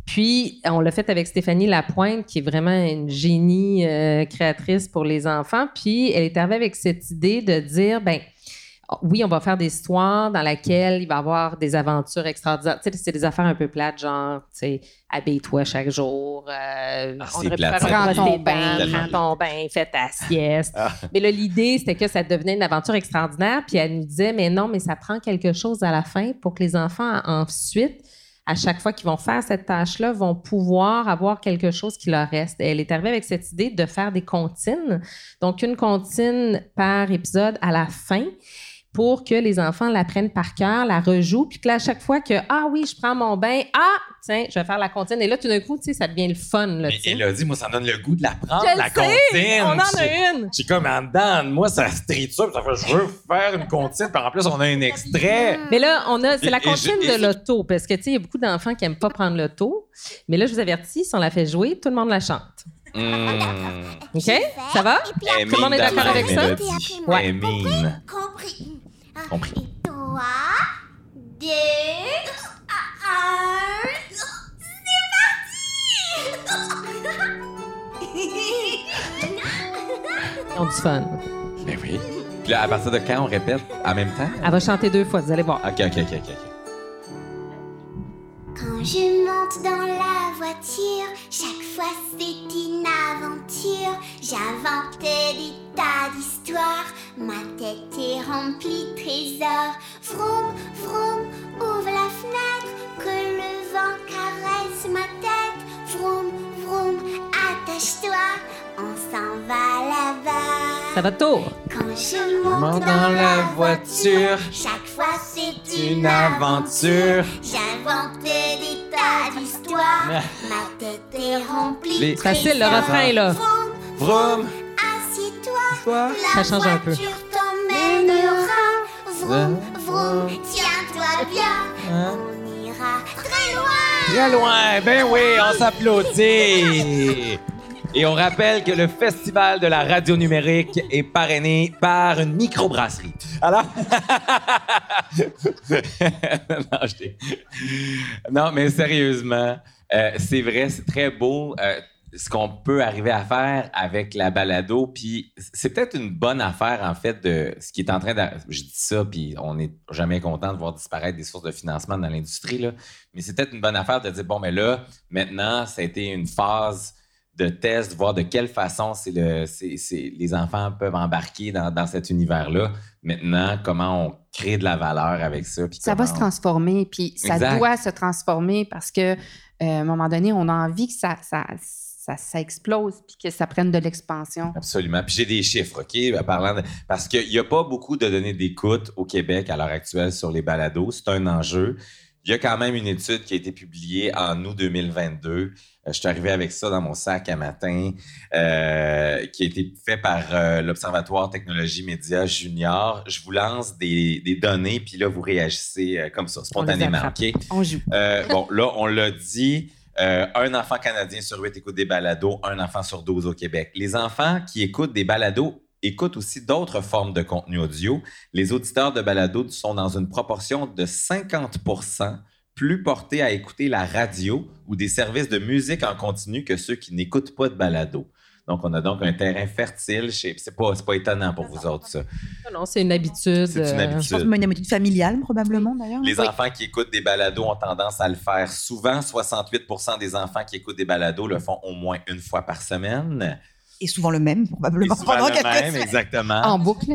Puis, on l'a fait avec Stéphanie Lapointe, qui est vraiment une génie euh, créatrice pour les enfants. Puis, elle est arrivée avec cette idée de dire, ben oui, on va faire des histoires dans lesquelles il va y avoir des aventures extraordinaires. Tu sais, c'est des affaires un peu plates, genre, tu sais, habille-toi chaque jour. euh, Ah, on aurait pu faire prends ton bain. prends ton bain, fais ta sieste. Ah. Mais là, l'idée, c'était que ça devenait une aventure extraordinaire. Puis elle nous disait, mais non, mais ça prend quelque chose à la fin pour que les enfants, ensuite, à chaque fois qu'ils vont faire cette tâche-là, vont pouvoir avoir quelque chose qui leur reste. Et elle est arrivée avec cette idée de faire des comptines. Donc, une comptine par épisode à la fin pour que les enfants l'apprennent par cœur, la rejouent, puis que là, à chaque fois que, ah oui, je prends mon bain, ah, tiens, je vais faire la comptine. Et là, tout d'un coup, tu sais, ça devient le fun. Là, mais. Elodie moi ça me donne le goût de la prendre Je la le sais, comptine on en a J'ai- une. j'ai comme en dedans de moi ça se triture ça fait je veux faire une comptine puis en plus on a un extrait Mais là, on a, c'est la comptine de l'auto, parce que, tu sais, il y a beaucoup d'enfants qui n'aiment pas prendre l'auto. Mais là, je vous avertis, si on la fait jouer, tout le monde la chante. Mmh. OK? Ça va? Tout le monde est d'accord avec ça? Ouais. Est mine. Compris. Compris. Trois, deux, un. C'est parti! Ils ont du fun. Ben oui. Puis là, à partir de quand on répète en même temps? Elle va chanter deux fois, vous allez voir. OK, OK, OK, OK. ok. Quand je monte dans la voiture, chaque fois c'est une aventure. J'inventais des tas d'histoires. Ma tête est remplie de trésors. Vroom, vroom, ouvre la fenêtre. Que le vent caresse ma tête. Vroom, vroom, attache-toi. On s'en va là-bas. Ça va tôt. Quand je monte dans la voiture, chaque fois c'est une aventure. J'invente des tas d'histoires. Ma tête est remplie Les- de Facile, le refrain, là. Vroom. Assieds-toi, Ça la change un peu. t'emmènera. Vroom, vroom, tiens-toi bien. Hein? Très loin. Très loin, ben oui, on s'applaudit. Et on rappelle que le Festival de la radio numérique est parrainé par une microbrasserie. Alors... non, mais sérieusement, euh, c'est vrai, c'est très beau. euh, ce qu'on peut arriver à faire avec la balado, puis c'est peut-être une bonne affaire, en fait, de ce qui est en train de... Je dis ça, puis on n'est jamais content de voir disparaître des sources de financement dans l'industrie, là. Mais c'est peut-être une bonne affaire de dire, bon, mais là, maintenant, ça a été une phase de test, voir de quelle façon c'est le, c'est- c'est- les enfants peuvent embarquer dans, dans cet univers-là. Maintenant, comment on crée de la valeur avec ça. puis Ça va se transformer, puis ça Exact. doit se transformer parce que euh, à un moment donné, on a envie que ça, ça, ça, ça explose puis que ça prenne de l'expansion. Absolument. Puis j'ai des chiffres, OK? Parlant de- Parce qu'il n'y a pas beaucoup de données d'écoute au Québec à l'heure actuelle sur les balados. C'est un enjeu. Il y a quand même une étude qui a été publiée en août 2022. Euh, je suis arrivé avec ça dans mon sac à matin, euh, qui a été fait par euh, l'Observatoire Technologie Média Junior. Je vous lance des, des données, puis là, vous réagissez euh, comme ça, spontanément. OK? On joue. Bon, là, on l'a dit, euh, un enfant canadien sur huit écoute des balados, un enfant sur 12 au Québec. Les enfants qui écoutent des balados écoutent aussi d'autres formes de contenu audio. Les auditeurs de balados sont dans une proportion de 50% plus portés à écouter la radio ou des services de musique en continu que ceux qui n'écoutent pas de balado. Donc, on a donc un terrain fertile. chez- C'est pas, c'est pas étonnant pour vous autres, ça. Non, c'est une habitude. C'est une euh, habitude. Je pense une habitude familiale, probablement, d'ailleurs. Les Oui. enfants qui écoutent des balados ont tendance à le faire souvent. 68% des enfants qui écoutent des balados le font au moins une fois par semaine. Et souvent le même, probablement. Et souvent pendant le même, semaines. exactement. En boucle.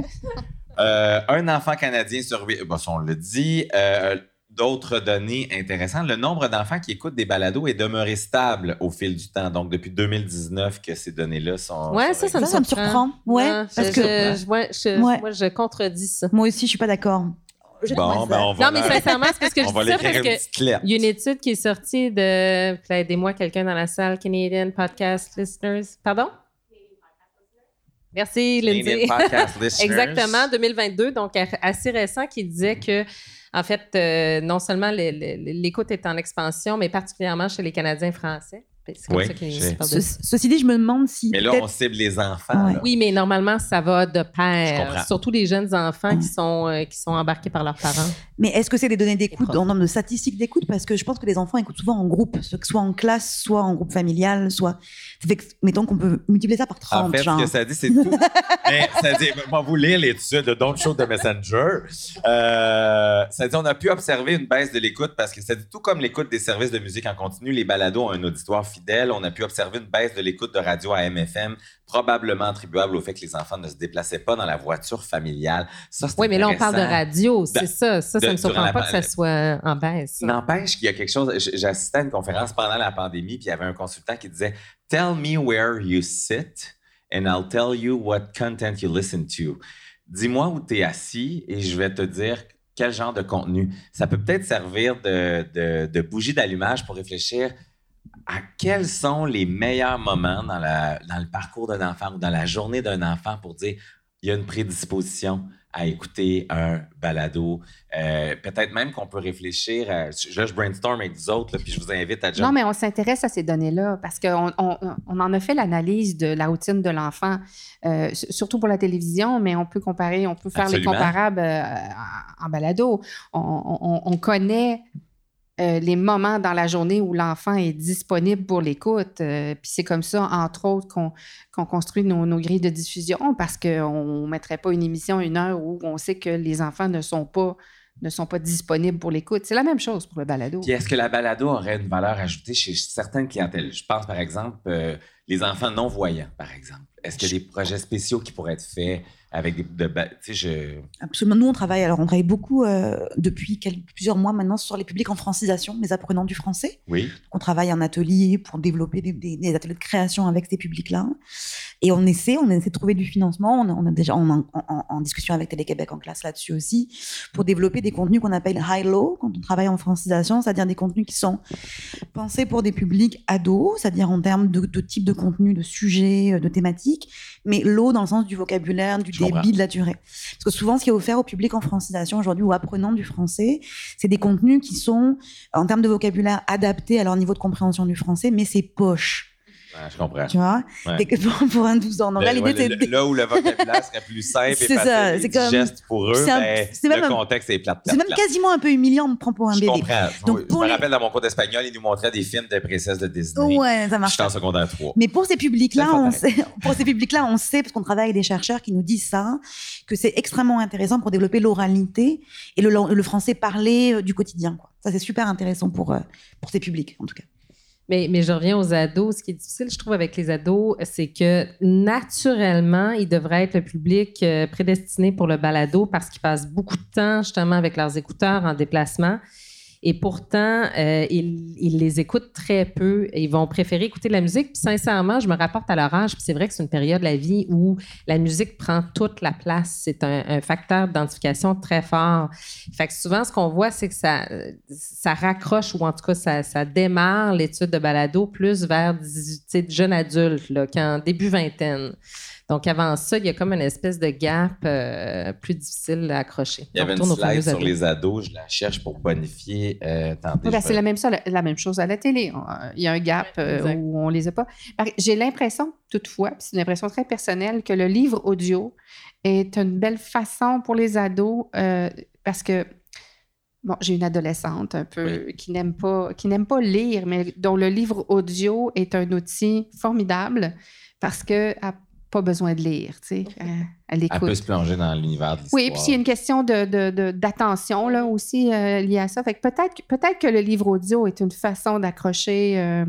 Euh, un enfant canadien sur huit, bon, on le dit. Euh, D'autres données intéressantes, le nombre d'enfants qui écoutent des balados est demeuré stable au fil du temps. Donc, depuis 2019 que ces données-là sont... Ouais, sont ça, ça me Ça, ça me surprend. surprend. Ouais, Non, parce je- que- je- je- ouais, je- Ouais. Moi, je contredis ça. Moi aussi, je suis pas d'accord. Je- Bon, ben, on va... Non, mais sincèrement, c'est parce que je dis ça parce y a une étude qui est sortie de. puis Aidez-moi, quelqu'un dans la salle, Canadian Podcast Listeners. Pardon? Merci, Lindsay. Canadian Podcast Listeners. Exactement, 2022, donc assez récent, qui disait que, en fait, euh, non seulement le- le- l'écoute est en expansion, mais particulièrement chez les Canadiens français. C'est comme Oui, ça de- Ce- ceci dit, je me demande si. Mais là, on cible les enfants. Ouais. Oui, mais normalement, ça va de Je pair. comprends. Surtout les jeunes enfants qui sont, euh, qui sont embarqués par leurs parents. Mais est-ce que c'est des données d'écoute, en nombre de statistiques d'écoute? Parce que je pense que les enfants écoutent souvent en groupe, que soit en classe, soit en groupe familial, soit. Ça fait que, mettons qu'on peut multiplier ça par 30. En fait, genre. ce que ça dit, c'est tout. Mais ça dit, va vous lire l'étude de Don't Show the Messenger. Euh, ça dit, on a pu observer une baisse de l'écoute parce que ça dit, tout comme l'écoute des services de musique en continu, les balados ont un auditoire fidèle. On a pu observer une baisse de l'écoute de radio à MFM, probablement attribuable au fait que les enfants ne se déplaçaient pas dans la voiture familiale. Ça, Oui, mais là, on parle de radio, c'est De- ça. Ça, ça de- me surprend la pas que ça soit en baisse. N'empêche qu'il y a quelque chose. J'assistais à une conférence pendant la pandémie, puis il y avait un consultant qui disait Tell me where you sit, and I'll tell you what content you listen to. Dis-moi où tu es assis, et je vais te dire quel genre de contenu. Ça peut peut-être servir de, de- de bougie d'allumage pour réfléchir à quels sont les meilleurs moments dans, la- dans le parcours d'un enfant ou dans la journée d'un enfant pour dire il y a une prédisposition à écouter un balado? Euh, Peut-être même qu'on peut réfléchir. À, là, je brainstorm avec vous autres, là, puis je vous invite à Non, mais on s'intéresse à ces données-là parce qu'on on, on en a fait l'analyse de la routine de l'enfant, euh, surtout pour la télévision, mais on peut comparer, on peut faire Absolument. les comparables euh, en en balado. On, on- on connaît euh, les moments dans la journée où l'enfant est disponible pour l'écoute. euh, Puis c'est comme ça, entre autres, qu'on construit nos, nos grilles de diffusion parce qu'on ne mettrait pas une émission une heure où on sait que les enfants ne sont pas ne sont pas disponibles pour l'écoute. C'est la même chose pour le balado. Puis est-ce que la balado aurait une valeur ajoutée chez certaines clientèles? Je pense, par exemple, euh, les enfants non-voyants, par exemple. Est-ce qu'il y a des projets spéciaux qui pourraient être faits avec des... De, je... Absolument. Nous, on travaille, alors on travaille beaucoup euh, depuis quelques- plusieurs mois maintenant sur les publics en francisation, les apprenants du français. Oui. Donc, on travaille en atelier pour développer des, des- des ateliers de création avec ces publics-là. Et on essaie, on essaie de trouver du financement. On, on a déjà on en, en- en discussion avec Télé-Québec en classe là-dessus aussi, pour développer des contenus qu'on appelle high-low quand on travaille en francisation, c'est-à-dire des contenus qui sont pensés pour des publics ados, c'est-à-dire en termes de, de type de contenu, de sujet, euh, de thématique, mais low dans le sens du vocabulaire, du débit, de la durée. Parce que souvent, ce qui est offert au public en francisation aujourd'hui ou apprenant du français, c'est des contenus qui sont, en termes de vocabulaire, adaptés à leur niveau de compréhension du français, mais c'est poche. Ouais, je comprends. Tu vois? Ouais. Que pour, pour un 12 ans. Donc là, Le- l'idée, ouais, là où le vocabulaire serait plus simple et ça, c'est comme- digeste pour eux, c'est un- ben, même le un- contexte est plate, c'est même quasiment un peu humiliant, on me prend pour un Je bébé. comprends. Donc, Oui, je me les- rappelle dans mon cours d'espagnol, ils nous montraient des films de princesses de Disney. Ouais, ça marche J'étais en secondaire 3. Mais pour ces publics-là, on sait, pour ces publics-là, on sait, parce qu'on travaille avec des chercheurs qui nous disent ça, que c'est extrêmement intéressant pour développer l'oralité et le, le français parlé euh, du quotidien. Quoi. Ça, c'est super intéressant pour, euh, pour ces publics, en tout cas. Mais, je reviens aux ados. Ce qui est difficile, je trouve, avec les ados, c'est que naturellement, ils devraient être le public euh, prédestiné pour le balado parce qu'ils passent beaucoup de temps justement avec leurs écouteurs en déplacement. Et pourtant, euh, ils, les écoutent très peu. Ils vont préférer écouter de la musique. Puis sincèrement, je me rapporte à leur âge. Puis c'est vrai que c'est une période de la vie où la musique prend toute la place. C'est un, facteur d'identification très fort. Fait que souvent, ce qu'on voit, c'est que ça, ça raccroche ou en tout cas, ça, ça démarre l'étude de balado plus vers 18, tu sais, jeunes adultes, là, qu'en début vingtaine. Donc, avant ça, il y a comme une espèce de gap euh, plus difficile à accrocher. Il y avait une slide sur ados. les ados, je la cherche pour bonifier. Euh, Oui, ben, c'est la même, ça, la, la même chose à la télé. On- Il y a un gap euh, où on les a pas. J'ai l'impression, toutefois, puis c'est une impression très personnelle, que le livre audio est une belle façon pour les ados euh, parce que bon, j'ai une adolescente un peu qui n'aime pas qui n'aime pas lire, mais dont le livre audio est un outil formidable parce que pas besoin de lire, tu sais, elle, elle Elle écoute. peut se plonger dans l'univers de l'histoire. Oui, puis il y a une question de, de- de- d'attention là aussi euh, liée à ça. Fait que peut-être, que- peut-être que le livre audio est une façon d'accrocher, euh,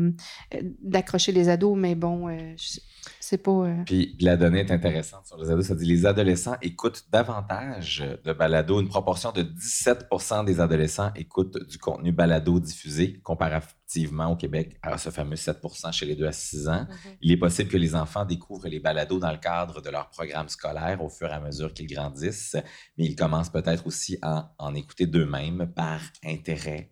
euh, d'accrocher les ados, mais bon, euh, je- c'est pas. euh, Puis, la donnée est intéressante sur les ados. Ça dit les adolescents écoutent davantage de balado. Une proportion de 17% des adolescents écoutent du contenu balado diffusé comparativement au Québec à ce fameux 7% chez les 2 à 6 ans. Il est possible que les enfants découvrent les balados dans le cadre de leur programme scolaire au fur et à mesure qu'ils grandissent, mais ils commencent peut-être aussi à en écouter d'eux-mêmes par intérêt.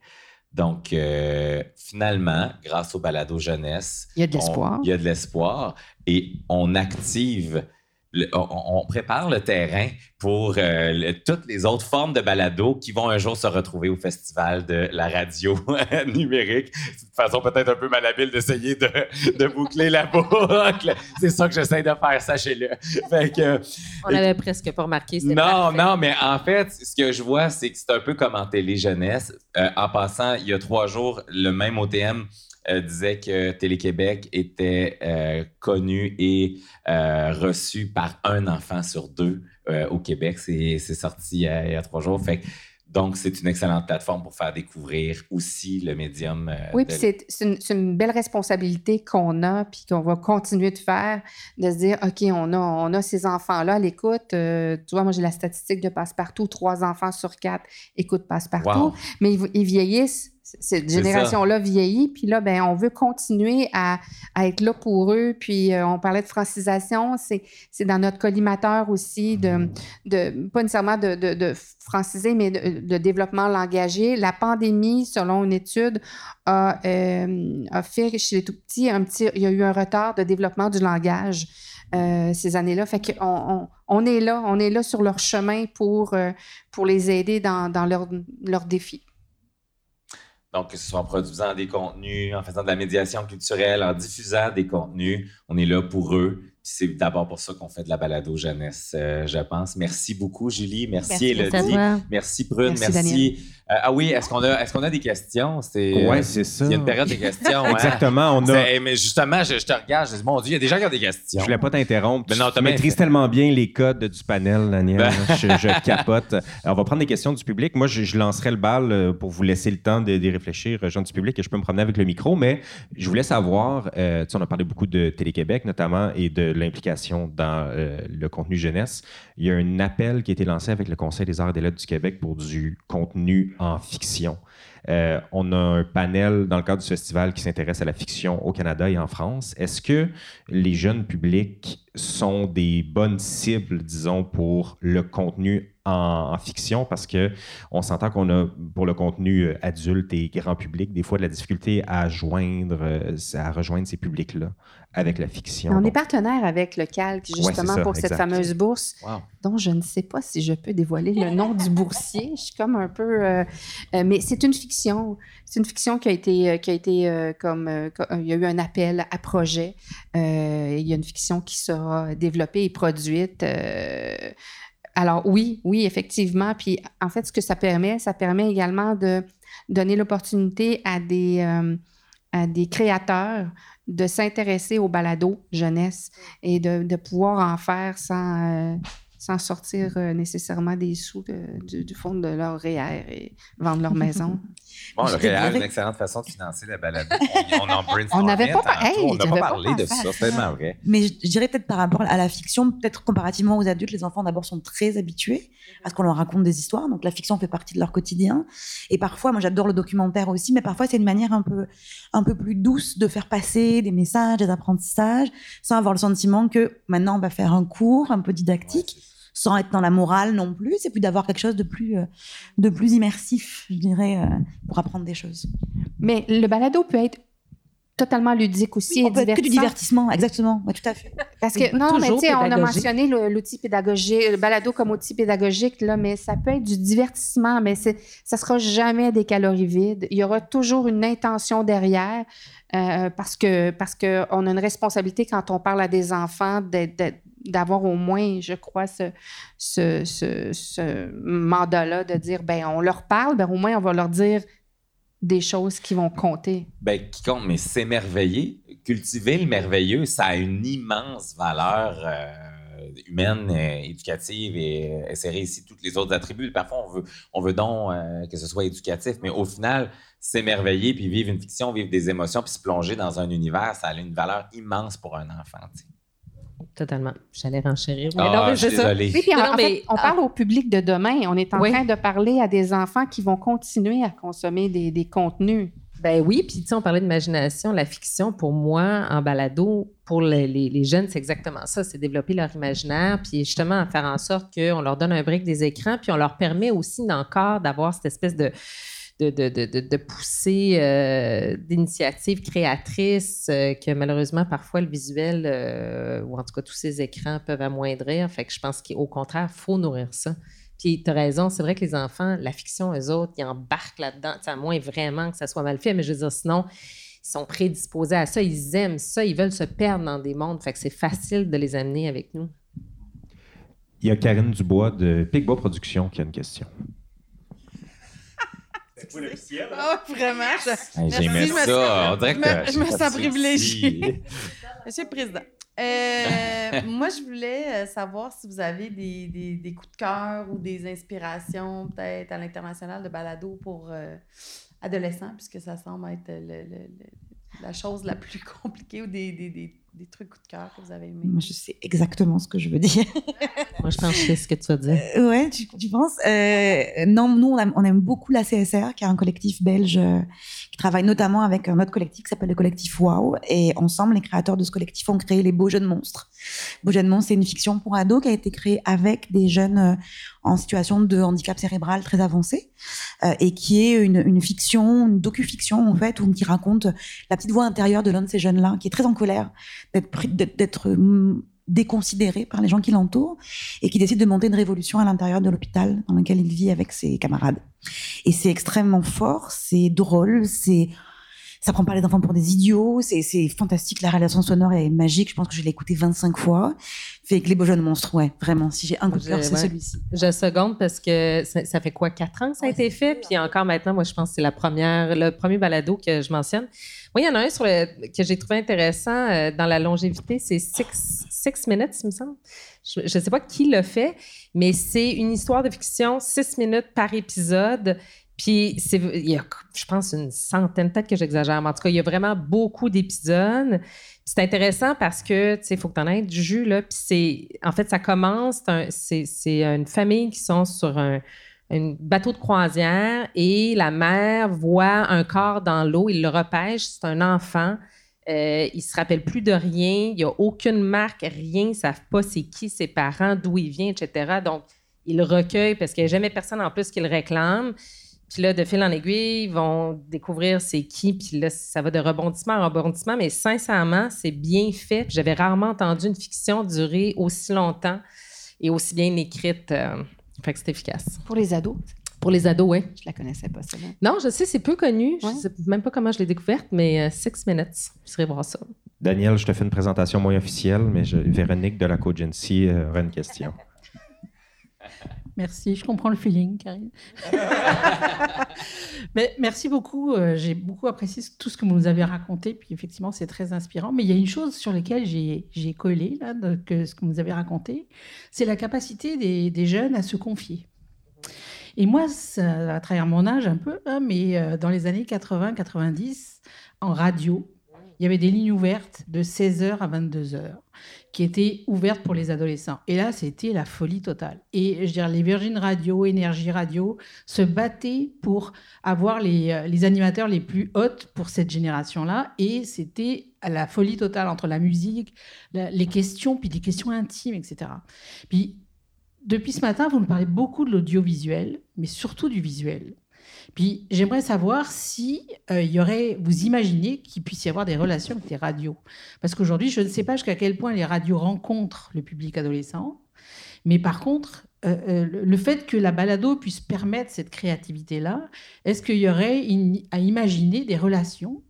Donc, euh, finalement, grâce au balado jeunesse, Il y a de l'espoir. il y a de l'espoir et on active, le- on, on prépare le terrain pour euh, le- toutes les autres formes de balado qui vont un jour se retrouver au festival de la radio numérique. C'est une façon peut-être un peu malhabile d'essayer de, de boucler la boucle. C'est ça que j'essaie de faire, sachez-le. On n'avait presque pas remarqué. non, parfait. non, mais en fait, ce que je vois, c'est que c'est un peu comme en télé-jeunesse. Euh, en passant, il y a trois jours, le même OTM euh, disait que Télé-Québec était euh, connu et euh, reçu par un enfant sur deux au Québec. C'est sorti il y a trois jours. Fait que- donc, c'est une excellente plateforme pour faire découvrir aussi le médium. euh, Oui, de- puis c'est, une, belle responsabilité qu'on a, puis qu'on va continuer de faire, de se dire, OK, on a, on a ces enfants-là à l'écoute. Euh, tu vois, moi, j'ai la statistique de Passe-Partout, trois enfants sur quatre écoutent Passe-Partout, Wow. mais ils, ils vieillissent. Cette génération-là vieillit, puis là, ben, on veut continuer à, à être là pour eux. Puis euh, on parlait de francisation, c'est, c'est dans notre collimateur aussi, de, de pas nécessairement de, de- de franciser, mais de, développement langagier. La pandémie, selon une étude, a, euh, a fait chez les tout petits un petit, il y a eu un retard de développement du langage. euh, ces années-là. Fait qu'on on, on est là, on est là sur leur chemin pour, euh, pour les aider dans, dans leurs leurs défis. Donc, que ce soit en produisant des contenus, en faisant de la médiation culturelle, en diffusant des contenus, on est là pour eux. Puis c'est d'abord pour ça qu'on fait de la balado jeunesse, euh, je pense. Merci beaucoup, Julie. Merci, Merci, Elodie. merci Prune. Merci, Merci, Euh, ah oui, est-ce qu'on a, est qu'on a des questions? C'est, Ouais, euh, c'est ça. Il y a une période de questions. hein? Exactement, on a- C'est- Mais justement, je, je te regarde, je dis, mon Dieu, il y a des gens qui ont des questions. Je voulais pas t'interrompre. Mais non, tu maîtrises tellement bien les codes du panel, Daniel. Ben. je, je capote. Alors, on va prendre des questions du public. Moi, je, je lancerai le bal euh, pour vous laisser le temps de, d'y réfléchir, gens du public, et je peux me promener avec le micro. Mais je voulais savoir, euh, tu sais, on a parlé beaucoup de Télé-Québec notamment et de l'implication dans euh, le contenu jeunesse. Il y a un appel qui a été lancé avec le Conseil des arts et des lettres du Québec pour du contenu en fiction. Euh, on a un panel dans le cadre du festival qui s'intéresse à la fiction au Canada et en France. Est-ce que les jeunes publics sont des bonnes cibles, disons, pour le contenu en, en fiction? Parce que on s'entend qu'on a, pour le contenu euh, adulte et grand public, des fois de la difficulté à joindre, euh, à rejoindre ces publics-là avec la fiction. On est partenaire avec le Calque, justement, ça, pour cette fameuse bourse, Wow. dont je ne sais pas si je peux dévoiler le nom du boursier. Je suis comme un peu... euh, mais c'est une fiction. C'est une fiction qui a été, euh, qui a été euh, comme... euh, il y a eu un appel à projet. Il y a une fiction qui sera développée et produite. alors oui, oui, effectivement. Puis en fait, ce que ça permet, ça permet également de donner l'opportunité à des, créateurs de s'intéresser au balado jeunesse et de, de pouvoir en faire sans, sans sortir euh, nécessairement des sous de- du, du fond de leur REER et vendre leur maison. Bon, le réel, dirais- une excellente façon de financer la balade. On, on en On n'avait pas hey, on pas parlé de ça, c'est tellement vrai. Mais je, je dirais peut-être par rapport à la fiction, peut-être comparativement aux adultes, les enfants d'abord sont très habitués à ce qu'on leur raconte des histoires. Donc la fiction fait partie de leur quotidien. Et parfois, moi j'adore le documentaire aussi, mais parfois c'est une manière un peu, un peu plus douce de faire passer des messages, des apprentissages, sans avoir le sentiment que maintenant on va faire un cours un peu didactique. Sans être dans la morale non plus, c'est plus d'avoir quelque chose de plus, euh, de plus immersif, je dirais, euh, pour apprendre des choses. Mais le balado peut être totalement ludique aussi et On peut être que du divertissement, exactement, Ouais, tout à fait. Parce Oui, que, non, mais tu sais, on a mentionné le- l'outil pédagogique, le balado comme outil pédagogique, là, mais ça peut être du divertissement, mais c'est, ça sera jamais des calories vides. Il y aura toujours une intention derrière, euh, parce que parce que on a une responsabilité quand on parle à des enfants d'avoir au moins, je crois, ce, mandat-là de dire, ben on leur parle, ben au moins on va leur dire des choses qui vont compter. Ben, qui compte, mais s'émerveiller, cultiver le merveilleux, ça a une immense valeur euh, humaine, euh, éducative et euh, insérer ici tous les autres attributs. Parfois, on veut, on veut donc euh, que ce soit éducatif, mais au final, s'émerveiller puis vivre une fiction, vivre des émotions puis se plonger dans un univers, ça a une valeur immense pour un enfant. Totalement. J'allais renchérir. mais Ah, non, mais je suis c'est ça. désolé. Oui, puis en, Non, en mais- fait, on parle au public de demain. On est en Oui. train de parler à des enfants qui vont continuer à consommer des, des contenus. Ben oui, puis tu sais, on parlait d'imagination. La fiction, pour moi, en balado, pour les, jeunes, c'est exactement ça. C'est développer leur imaginaire, puis justement faire en sorte qu'on leur donne un break des écrans, puis on leur permet aussi encore d'avoir cette espèce de de, de, de, de, de poussée euh, d'initiatives créatrices euh, que malheureusement, parfois, le visuel, euh, ou en tout cas tous ces écrans peuvent amoindrir. Fait que je pense qu'au contraire, il faut nourrir ça. Puis tu as raison, c'est vrai que les enfants, la fiction, eux autres, ils embarquent là-dedans, à moins vraiment que ça soit mal fait, mais je veux dire, sinon, ils sont prédisposés à ça, ils aiment ça, ils veulent se perdre dans des mondes. Fait que c'est facile de les amener avec nous. Il y a Karine Dubois de Picbois Productions qui a une question. Oh, vraiment. Je... Hey, Merci, me ça. On dirait que je me- sens privilégiée. Monsieur le Président, euh, moi, je voulais euh, savoir si vous avez des, des- des coups de cœur ou des inspirations, peut-être à l'international de balado pour euh, adolescents, puisque ça semble être le- le- le- la chose la plus compliquée ou des, des- des- trucs coups de cœur que vous avez aimés. Moi, je sais exactement ce que je veux dire. Moi, je pense que je sais ce que tu vas dire. Euh, ouais, tu, tu penses? Euh, Non, nous, on aime, on aime beaucoup la CSR, qui est un collectif belge euh, qui travaille notamment avec un autre collectif qui s'appelle le collectif Wow. Et ensemble, les créateurs de ce collectif ont créé les Beaux Jeunes Monstres. Beaux Jeunes Monstres, c'est une fiction pour ados qui a été créée avec des jeunes euh, en situation de handicap cérébral très avancé euh, et qui est une, fiction, une docu-fiction en fait, où, qui raconte la petite voix intérieure de l'un de ces jeunes-là, qui est très en colère d'être, hum, déconsidéré par les gens qui l'entourent et qui décide de monter une révolution à l'intérieur de l'hôpital dans lequel il vit avec ses camarades. Et c'est extrêmement fort, c'est drôle, c'est Ça prend pas les enfants pour des idiots. C'est fantastique. La réalisation sonore est magique. Je pense que je l'ai écouté 25 fois. Fait que les beaux jeunes monstres, ouais, vraiment. Si j'ai un coup de cœur, c'est ouais. celui-ci. Je seconde parce que ça, ça fait quoi, quatre ans que ça a été fait? Puis encore maintenant, moi, je pense que c'est la première, le premier balado que je mentionne. Moi, il y en a un sur le- que j'ai trouvé intéressant euh, dans la longévité, c'est Six, Six Minutes, il me semble. Je ne sais pas qui l'a fait, mais c'est une histoire de fiction, six minutes par épisode. Puis, il y a, je pense, une centaine, peut-être que j'exagère, mais en tout cas, il y a vraiment beaucoup d'épisodes. C'est intéressant parce que, tu sais, il faut que tu en aies du jus, là. Puis c'est, en fait, ça commence, c'est un- c'est, c'est une famille qui sont sur un, bateau de croisière et la mère voit un corps dans l'eau, il le repêche, c'est un enfant. Euh, il se rappelle plus de rien, il n'y a aucune marque, rien, ils ne savent pas c'est qui ses parents, d'où il vient, etc. Donc, il le recueille parce qu'il n'y a jamais personne en plus qui le réclame. Puis là, de fil en aiguille, ils vont découvrir c'est qui. Puis là, ça va de rebondissement en rebondissement. Mais sincèrement, c'est bien fait. J'avais rarement entendu une fiction durer aussi longtemps et aussi bien écrite. euh, fait que c'est efficace. Pour les ados? Pour les ados, oui. Je la connaissais pas, celle-là. Non, je sais, c'est peu connu. Je sais même pas comment je l'ai découverte, mais euh, Six Minutes. Vous serez voir ça. Daniel, je te fais une présentation moins officielle, mais je- Véronique de la Cogency euh, aura une question. Merci, je comprends le feeling, Karine. Mais merci beaucoup. euh, j'ai beaucoup apprécié tout ce que vous nous avez raconté. Puis effectivement, c'est très inspirant. Mais il y a une chose sur laquelle j'ai collé, là, de- que ce que vous avez raconté, c'est la capacité des, des jeunes à se confier. Et moi, ça, à travers mon âge un peu, hein, mais euh, dans les années 80-90, en radio, il y avait des lignes ouvertes de 16h à 22h qui étaient ouvertes pour les adolescents. Et là, c'était la folie totale. Et je veux dire, les Virgin Radio, Énergie Radio se battaient pour avoir les, euh, animateurs les plus hautes pour cette génération-là. Et c'était la folie totale entre la musique, les questions, puis des questions intimes, etc. Puis, depuis ce matin, vous nous parlez beaucoup de l'audiovisuel, mais surtout du visuel. Puis j'aimerais savoir si euh, y aurait, vous imaginez qu'il puisse y avoir des relations avec les radios, parce qu'aujourd'hui je ne sais pas jusqu'à quel point les radios rencontrent le public adolescent, mais par contre euh, euh, le- fait que la balado puisse permettre cette créativité là, est-ce qu'il y aurait à imaginer des relations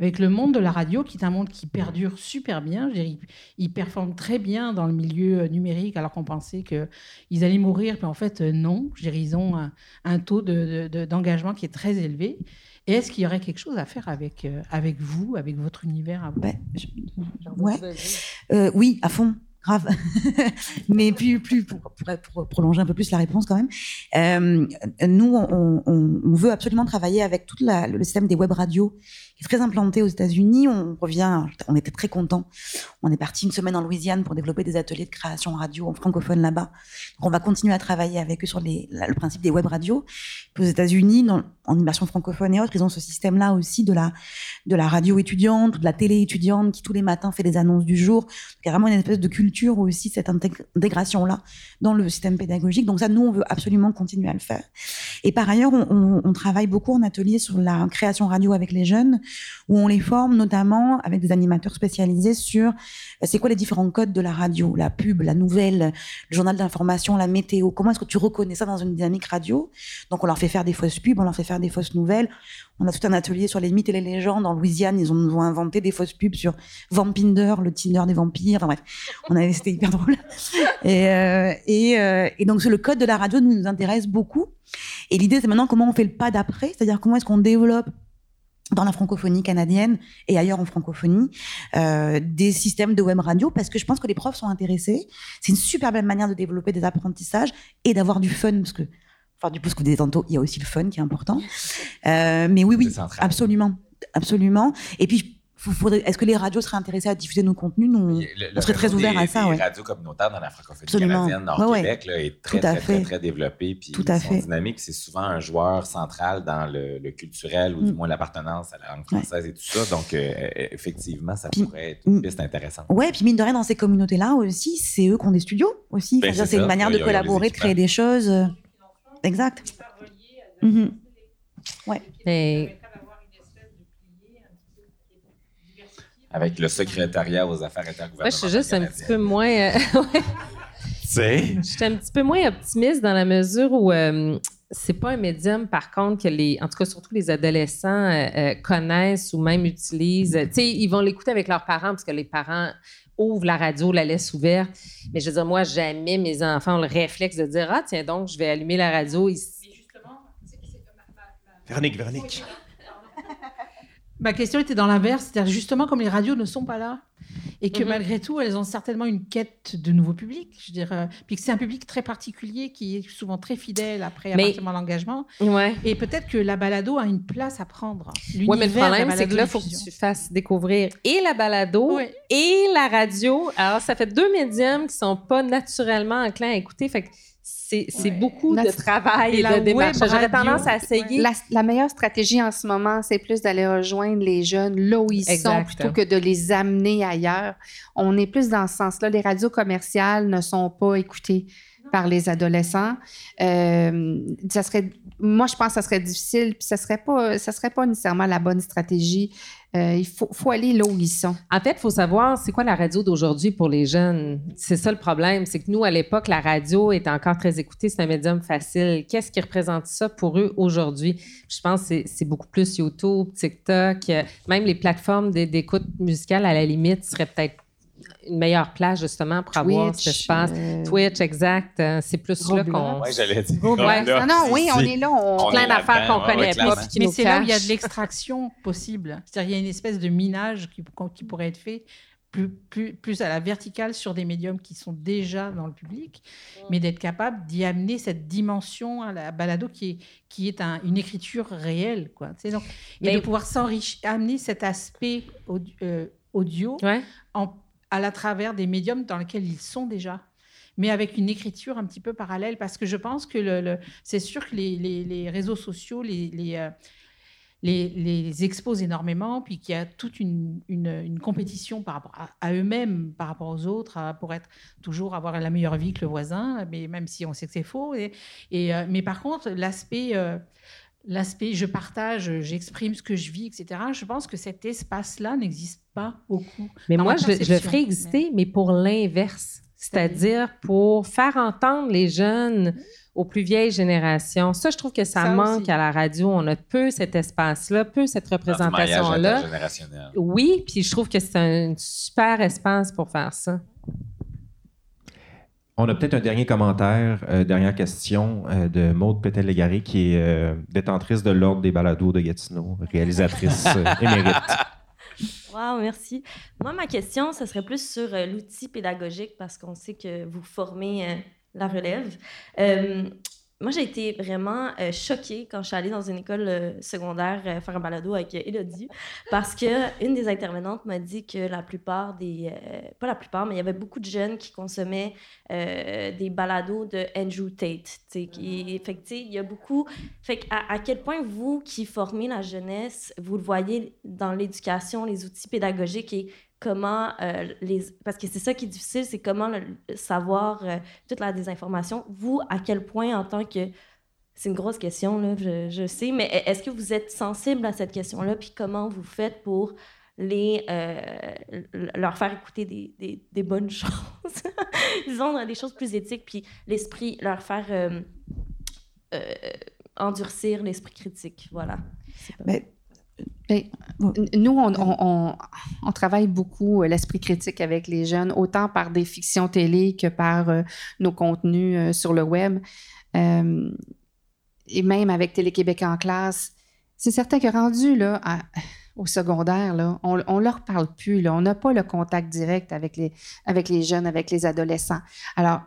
avec le monde de la radio, qui est un monde qui perdure super bien. Je dirais, ils, ils performent très bien dans le milieu euh, numérique, alors qu'on pensait qu'ils allaient mourir. Puis en fait, euh, non. Je dirais, ils ont un, un taux de- de- de- d'engagement qui est très élevé. Et est-ce qu'il y aurait quelque chose à faire avec, euh, avec vous, avec votre univers à vous? Ouais. Euh, oui, à fond, grave. Mais plus, plus pour, prolonger un peu plus la réponse quand même. Euh, nous, on, veut absolument travailler avec tout le système des web radios qui est très implanté aux États-Unis. On revient, on était très contents. On est parti une semaine en Louisiane pour développer des ateliers de création radio en francophone là-bas. On va continuer à travailler avec eux sur le principe des web radios. Aux États-Unis, en immersion francophone et autres, ils ont ce système-là aussi de la, de la radio étudiante, de la télé étudiante qui tous les matins fait des annonces du jour. Il y a vraiment une espèce de culture aussi, cette intég- intégration-là dans le système pédagogique. Donc ça, nous, on veut absolument continuer à le faire. Et par ailleurs, on travaille beaucoup en atelier sur la création radio avec les jeunes, où on les forme notamment avec des animateurs spécialisés sur euh, c'est quoi les différents codes de la radio, la pub, la nouvelle, le journal d'information, la météo. Comment est-ce que tu reconnais ça dans une dynamique radio? Donc on leur fait faire des fausses pubs, on leur fait faire des fausses nouvelles. On a tout un atelier sur les mythes et les légendes. En Louisiane, ils ont, ont inventé des fausses pubs sur Vampinder, le Tinder des vampires. Enfin bref, on avait, c'était hyper drôle. Et, euh, euh, et donc, le code de la radio nous intéresse beaucoup. Et l'idée, c'est maintenant comment on fait le pas d'après, c'est-à-dire comment est-ce qu'on développe dans la francophonie canadienne et ailleurs en francophonie, euh, des systèmes de web radio parce que je pense que les profs sont intéressés. C'est une super belle manière de développer des apprentissages et d'avoir du fun parce que, enfin, du coup, ce que vous disiez tantôt, il y a aussi le fun qui est important. Euh, mais oui, oui, absolument, absolument. Et puis, est-ce que les radios seraient intéressées à diffuser nos contenus? Nous, Le- on serait très ouverts à ça. des Ouais. radios communautaires dans la francophonie Absolument. canadienne, Ouais, ouais. Nord-Québec, là, est très, très, très, très développé. Puis Tout à fait. dynamiques. C'est souvent un joueur central dans le, le culturel ou du Mm. moins l'appartenance à la langue Ouais. française et tout ça. Donc, euh, euh, effectivement, ça Puis- pourrait être une piste intéressante. Ouais, puis mine de rien, dans ces communautés-là aussi, c'est eux qui ont des studios aussi. Ben, Enfin, c'est une manière Ouais, de les collaborer, de créer des choses. Exact. Mhm. Ouais. Mais Avec le secrétariat aux affaires moi, je intergouvernementales. suis juste un petit peu moins. euh, ouais. Je suis un petit peu moins optimiste dans la mesure où euh, c'est pas un médium, par contre, que les, en tout cas, surtout les adolescents euh, euh, connaissent ou même utilisent. Tu sais, ils vont l'écouter avec leurs parents parce que les parents ouvrent la radio, la laissent ouverte. Mais je veux dire, moi, jamais mes enfants ont le réflexe de dire Ah, tiens donc, je vais allumer la radio ici. Véronique, Véronique. Ma question était dans l'inverse, c'est-à-dire justement comme les radios ne sont pas là et que Mhm. malgré tout elles ont certainement une quête de nouveaux publics, je dirais, puis que c'est un public très particulier qui est souvent très fidèle après Mais- l'engagement. Ouais. Et peut-être que la balado a une place à prendre. Oui, mais le problème, c'est que là, il faut que tu fasses découvrir et la balado et la radio. Alors, ça fait deux médiums qui sont pas naturellement enclins à écouter. Fait que c'est beaucoup de travail et, de démarche. J'aurais tendance à essayer. La, la meilleure stratégie en ce moment, c'est plus d'aller rejoindre les jeunes là où ils Exact. sont plutôt que de les amener ailleurs. On est plus dans ce sens-là. Les radios commerciales ne sont pas écoutées par les adolescents. Euh, ça serait, moi, je pense que ça serait difficile, puis ça serait pas, ça serait pas nécessairement la bonne stratégie. Euh, il faut, aller là où ils sont. En fait, il faut savoir c'est quoi la radio d'aujourd'hui pour les jeunes? C'est ça le problème. C'est que nous, à l'époque, la radio était encore très écoutée. C'est un médium facile. Qu'est-ce qui représente ça pour eux aujourd'hui? Je pense que c'est- beaucoup plus YouTube, TikTok, euh, même les plateformes d'é- d'écoute musicale, à la limite, seraient peut-être une meilleure place justement pour avoir Twitch, cet espace. euh, Twitch, exact. Euh, c'est plus là qu'on. Ouais, j'allais dire. Roblox. Non, non, oui, on est là. On... plein d'affaires qu'on ouais, connaît pas Mais c'est là où il y a de l'extraction possible. C'est-à-dire il y a une espèce de minage qui, qui pourrait être fait plus, plus, plus à la verticale sur des médiums qui sont déjà dans le public, mais d'être capable d'y amener cette dimension à la balado qui est, qui est un- une écriture réelle. Quoi. Tu sais, donc, et Mais- de pouvoir s'enrichir, amener cet aspect audi- euh, audio en- à la travers des médiums dans lesquels ils sont déjà mais avec une écriture un petit peu parallèle, parce que je pense que le, c'est sûr que les, les- réseaux sociaux les, les, euh, exposent énormément, puis qu'il y a toute une, une- compétition par à, eux-mêmes, par rapport aux autres, pour être toujours avoir la meilleure vie que le voisin, mais même si on sait que c'est faux. Et, et, euh, mais par contre, l'aspect euh, l'aspect je partage, j'exprime ce que je vis, etc. Je pense que cet espace-là n'existe pas beaucoup. Mais moi, je, je le ferais exister, mais pour l'inverse. C'est-à-dire pour faire entendre les jeunes aux plus vieilles générations. Ça, je trouve que ça, Ça manque aussi. à la radio. On a peu cet espace-là, peu cette représentation-là. Oui, puis je trouve que c'est un super espace pour faire ça. On a peut-être un dernier commentaire, euh, dernière question euh, de Maude Pétel-Légaré, qui est euh, détentrice de l'Ordre des balados de Gatineau, réalisatrice émérite. Wow, merci. Moi, ma question, ce serait plus sur l'outil pédagogique parce qu'on sait que vous formez la relève. Moi, j'ai été vraiment euh, choquée quand je suis allée dans une école euh, secondaire euh, faire un balado avec Élodie parce que une des intervenantes m'a dit que la plupart des... pas la plupart, mais il y avait beaucoup de jeunes qui consommaient des balados de Andrew Tate. Qui, fait que, tu sais, il y a beaucoup... Fait que à, à quel point vous, qui formez la jeunesse, vous le voyez dans l'éducation, les outils pédagogiques et comment euh, les... Parce que c'est ça qui est difficile, c'est comment le- savoir euh, toute la désinformation. Vous, à quel point en tant que... C'est une grosse question, là, je, je sais, mais e, est-ce que vous êtes sensible à cette question-là, puis comment vous faites pour les, euh, leur faire écouter des, des- des bonnes choses, disons des choses plus éthiques, puis l'esprit, leur faire endurcir l'esprit critique, voilà. Nous, on, on- travaille beaucoup euh, l'esprit critique avec les jeunes, autant par des fictions télé que par euh, nos contenus euh, sur le web. Euh, et même avec Télé-Québec en classe. C'est certain que rendu là, à- au secondaire, là, on ne leur parle plus. Là, on n'a pas le contact direct avec les, avec les jeunes, avec les adolescents. Alors,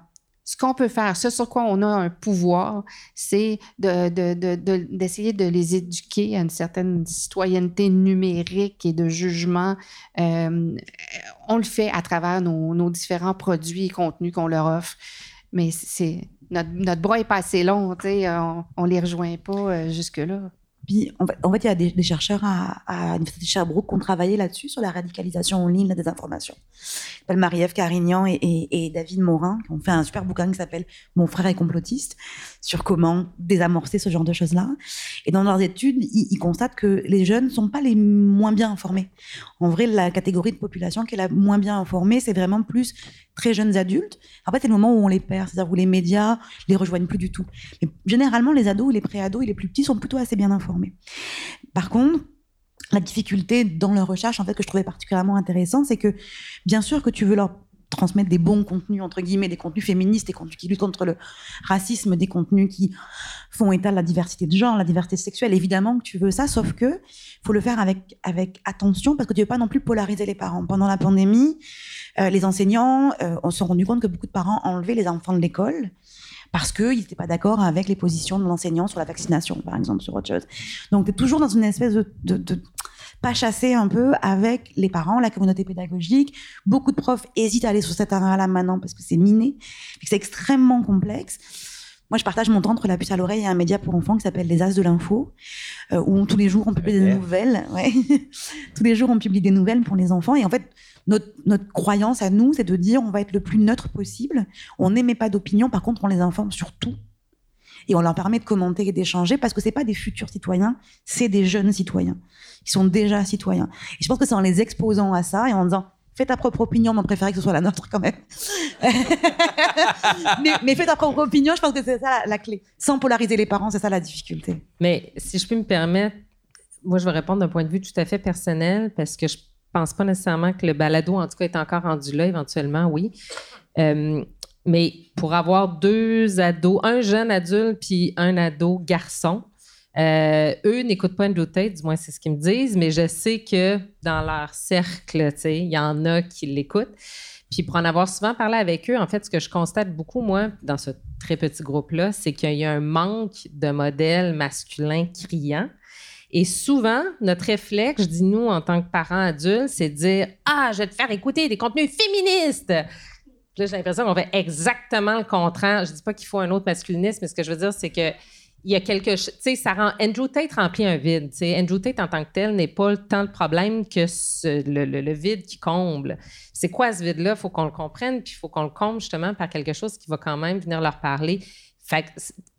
ce qu'on peut faire, ce sur quoi on a un pouvoir, c'est de- de- de- de- d'essayer de, les éduquer à une certaine citoyenneté numérique et de jugement. Euh, on le fait à travers nos, différents produits et contenus qu'on leur offre. Mais notre, bras est pas assez long, on, on les rejoint pas euh, jusque-là. En fait, il y a des, des chercheurs à, l'Université de Sherbrooke qui ont travaillé là-dessus, sur la radicalisation en ligne, la désinformation. Ils s'appellent Marie-Ève Carignan et, David Morin, qui ont fait un super bouquin qui s'appelle Mon frère est complotiste, sur comment désamorcer ce genre de choses-là. Et dans leurs études, ils constatent que les jeunes ne sont pas les moins bien informés. En vrai, la catégorie de population qui est la moins bien informée, c'est vraiment plus très jeunes adultes, en fait, c'est le moment où on les perd, c'est-à-dire où les médias les rejoignent plus du tout. Mais généralement, les ados, les pré-ados et les plus petits sont plutôt assez bien informés. Par contre, la difficulté dans leur recherche, en fait, que je trouvais particulièrement intéressante, c'est que bien sûr que tu veux leur transmettre des bons contenus, entre guillemets, des contenus féministes, des contenus qui luttent contre le racisme, des contenus qui font état de la diversité de genre, la diversité sexuelle. Évidemment que tu veux ça, sauf que faut le faire avec, avec attention parce que tu veux pas non plus polariser les parents. Pendant la pandémie, euh, les enseignants, euh, on s'est rendu compte que beaucoup de parents enlevaient les enfants de l'école parce qu'ils n'étaient pas d'accord avec les positions de l'enseignant sur la vaccination, par exemple, sur autre chose. Donc, tu es toujours dans une espèce de pas chasser un peu avec les parents, la communauté pédagogique. Beaucoup de profs hésitent à aller sur cet terrain-là maintenant parce que c'est miné, c'est extrêmement complexe. Moi, je partage mon temps entre la puce à l'oreille et un média pour enfants qui s'appelle Les As de l'info, euh, où tous les jours on publie des nouvelles. Ouais. tous les jours on publie des nouvelles pour les enfants. Et en fait, notre, notre croyance à nous, c'est de dire on va être le plus neutre possible. On n'émet pas d'opinion, par contre, on les informe sur tout. Et on leur permet de commenter et d'échanger parce que c'est pas des futurs citoyens, c'est des jeunes citoyens. Ils sont déjà citoyens. Et je pense que c'est en les exposant à ça et en disant fais ta propre opinion, mais on préférait que ce soit la nôtre quand même. mais, fais ta propre opinion, je pense que c'est ça la, la, clé. Sans polariser les parents, c'est ça la difficulté. Mais si je peux me permettre, moi je vais répondre d'un point de vue tout à fait personnel parce que je pense pas nécessairement que le balado, en tout cas, est encore rendu là, éventuellement, oui. Euh, mais pour avoir deux ados, un jeune adulte puis un ado garçon, euh, eux n'écoutent pas Andrew Tate, du moins c'est ce qu'ils me disent, mais je sais que dans leur cercle, il y en a qui l'écoutent. Puis pour en avoir souvent parlé avec eux, en fait, ce que je constate beaucoup, moi, dans ce très petit groupe-là, c'est qu'il y a un manque de modèles masculins criants. Et souvent, notre réflexe, je dis nous en tant que parents adultes, c'est de dire Ah, je vais te faire écouter des contenus féministes. J'ai l'impression qu'on fait exactement le contraire. Je dis pas qu'il faut un autre masculinisme, mais ce que je veux dire, c'est que il y a quelque chose, tu sais, ça rend, Andrew Tate remplit un vide. Andrew Tate en tant que tel n'est pas tant le problème que le, le, vide qui comble. C'est quoi ce vide-là? Il faut qu'on le comprenne, puis il faut qu'on le comble justement par quelque chose qui va quand même venir leur parler. Fait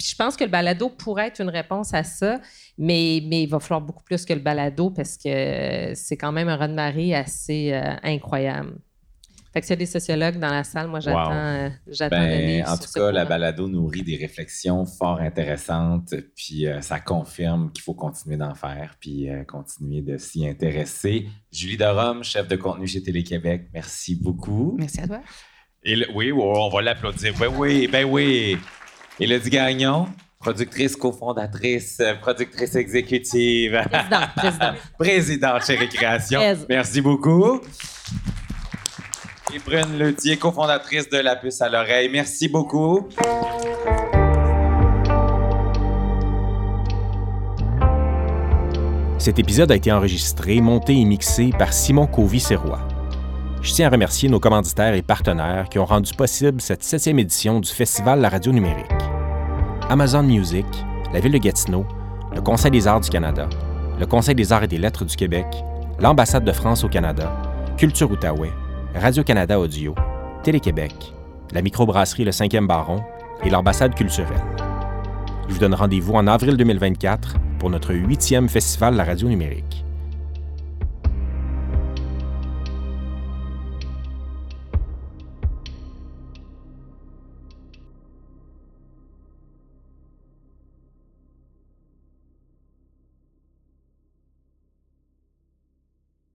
je pense que le balado pourrait être une réponse à ça, mais, mais il va falloir beaucoup plus que le balado parce que c'est quand même un raz de assez euh, incroyable. Fait que s'il y a des sociologues dans la salle, moi, j'attends, Wow. euh, j'attends Ben, en tout cas, la balado nourrit des réflexions fort intéressantes, puis euh, ça confirme qu'il faut continuer d'en faire, puis euh, continuer de s'y intéresser. Julie Derome, chef de contenu chez Télé-Québec, merci beaucoup. Merci à toi. Et le- oui, on va l'applaudir. Ben oui, ben oui. Élodie Gagnon, productrice, cofondatrice, productrice exécutive. Présidente, présidente. Présidente chez Récréation. Merci beaucoup. Et Brune Leutier, cofondatrice de La Puce à l'oreille. Merci beaucoup. Cet épisode a été enregistré, monté et mixé par Simon Covy-Serrois. Je tiens à remercier nos commanditaires et partenaires qui ont rendu possible cette septième édition du Festival La Radio Numérique. Amazon Music, la Ville de Gatineau, le Conseil des arts du Canada, le Conseil des arts et des lettres du Québec, l'Ambassade de France au Canada, Culture Outaouais, Radio-Canada Audio, Télé-Québec, la microbrasserie Le 5e Baron et l'Ambassade culturelle. Je vous donne rendez-vous en avril 2024 pour notre huitième festival La Radio Numérique.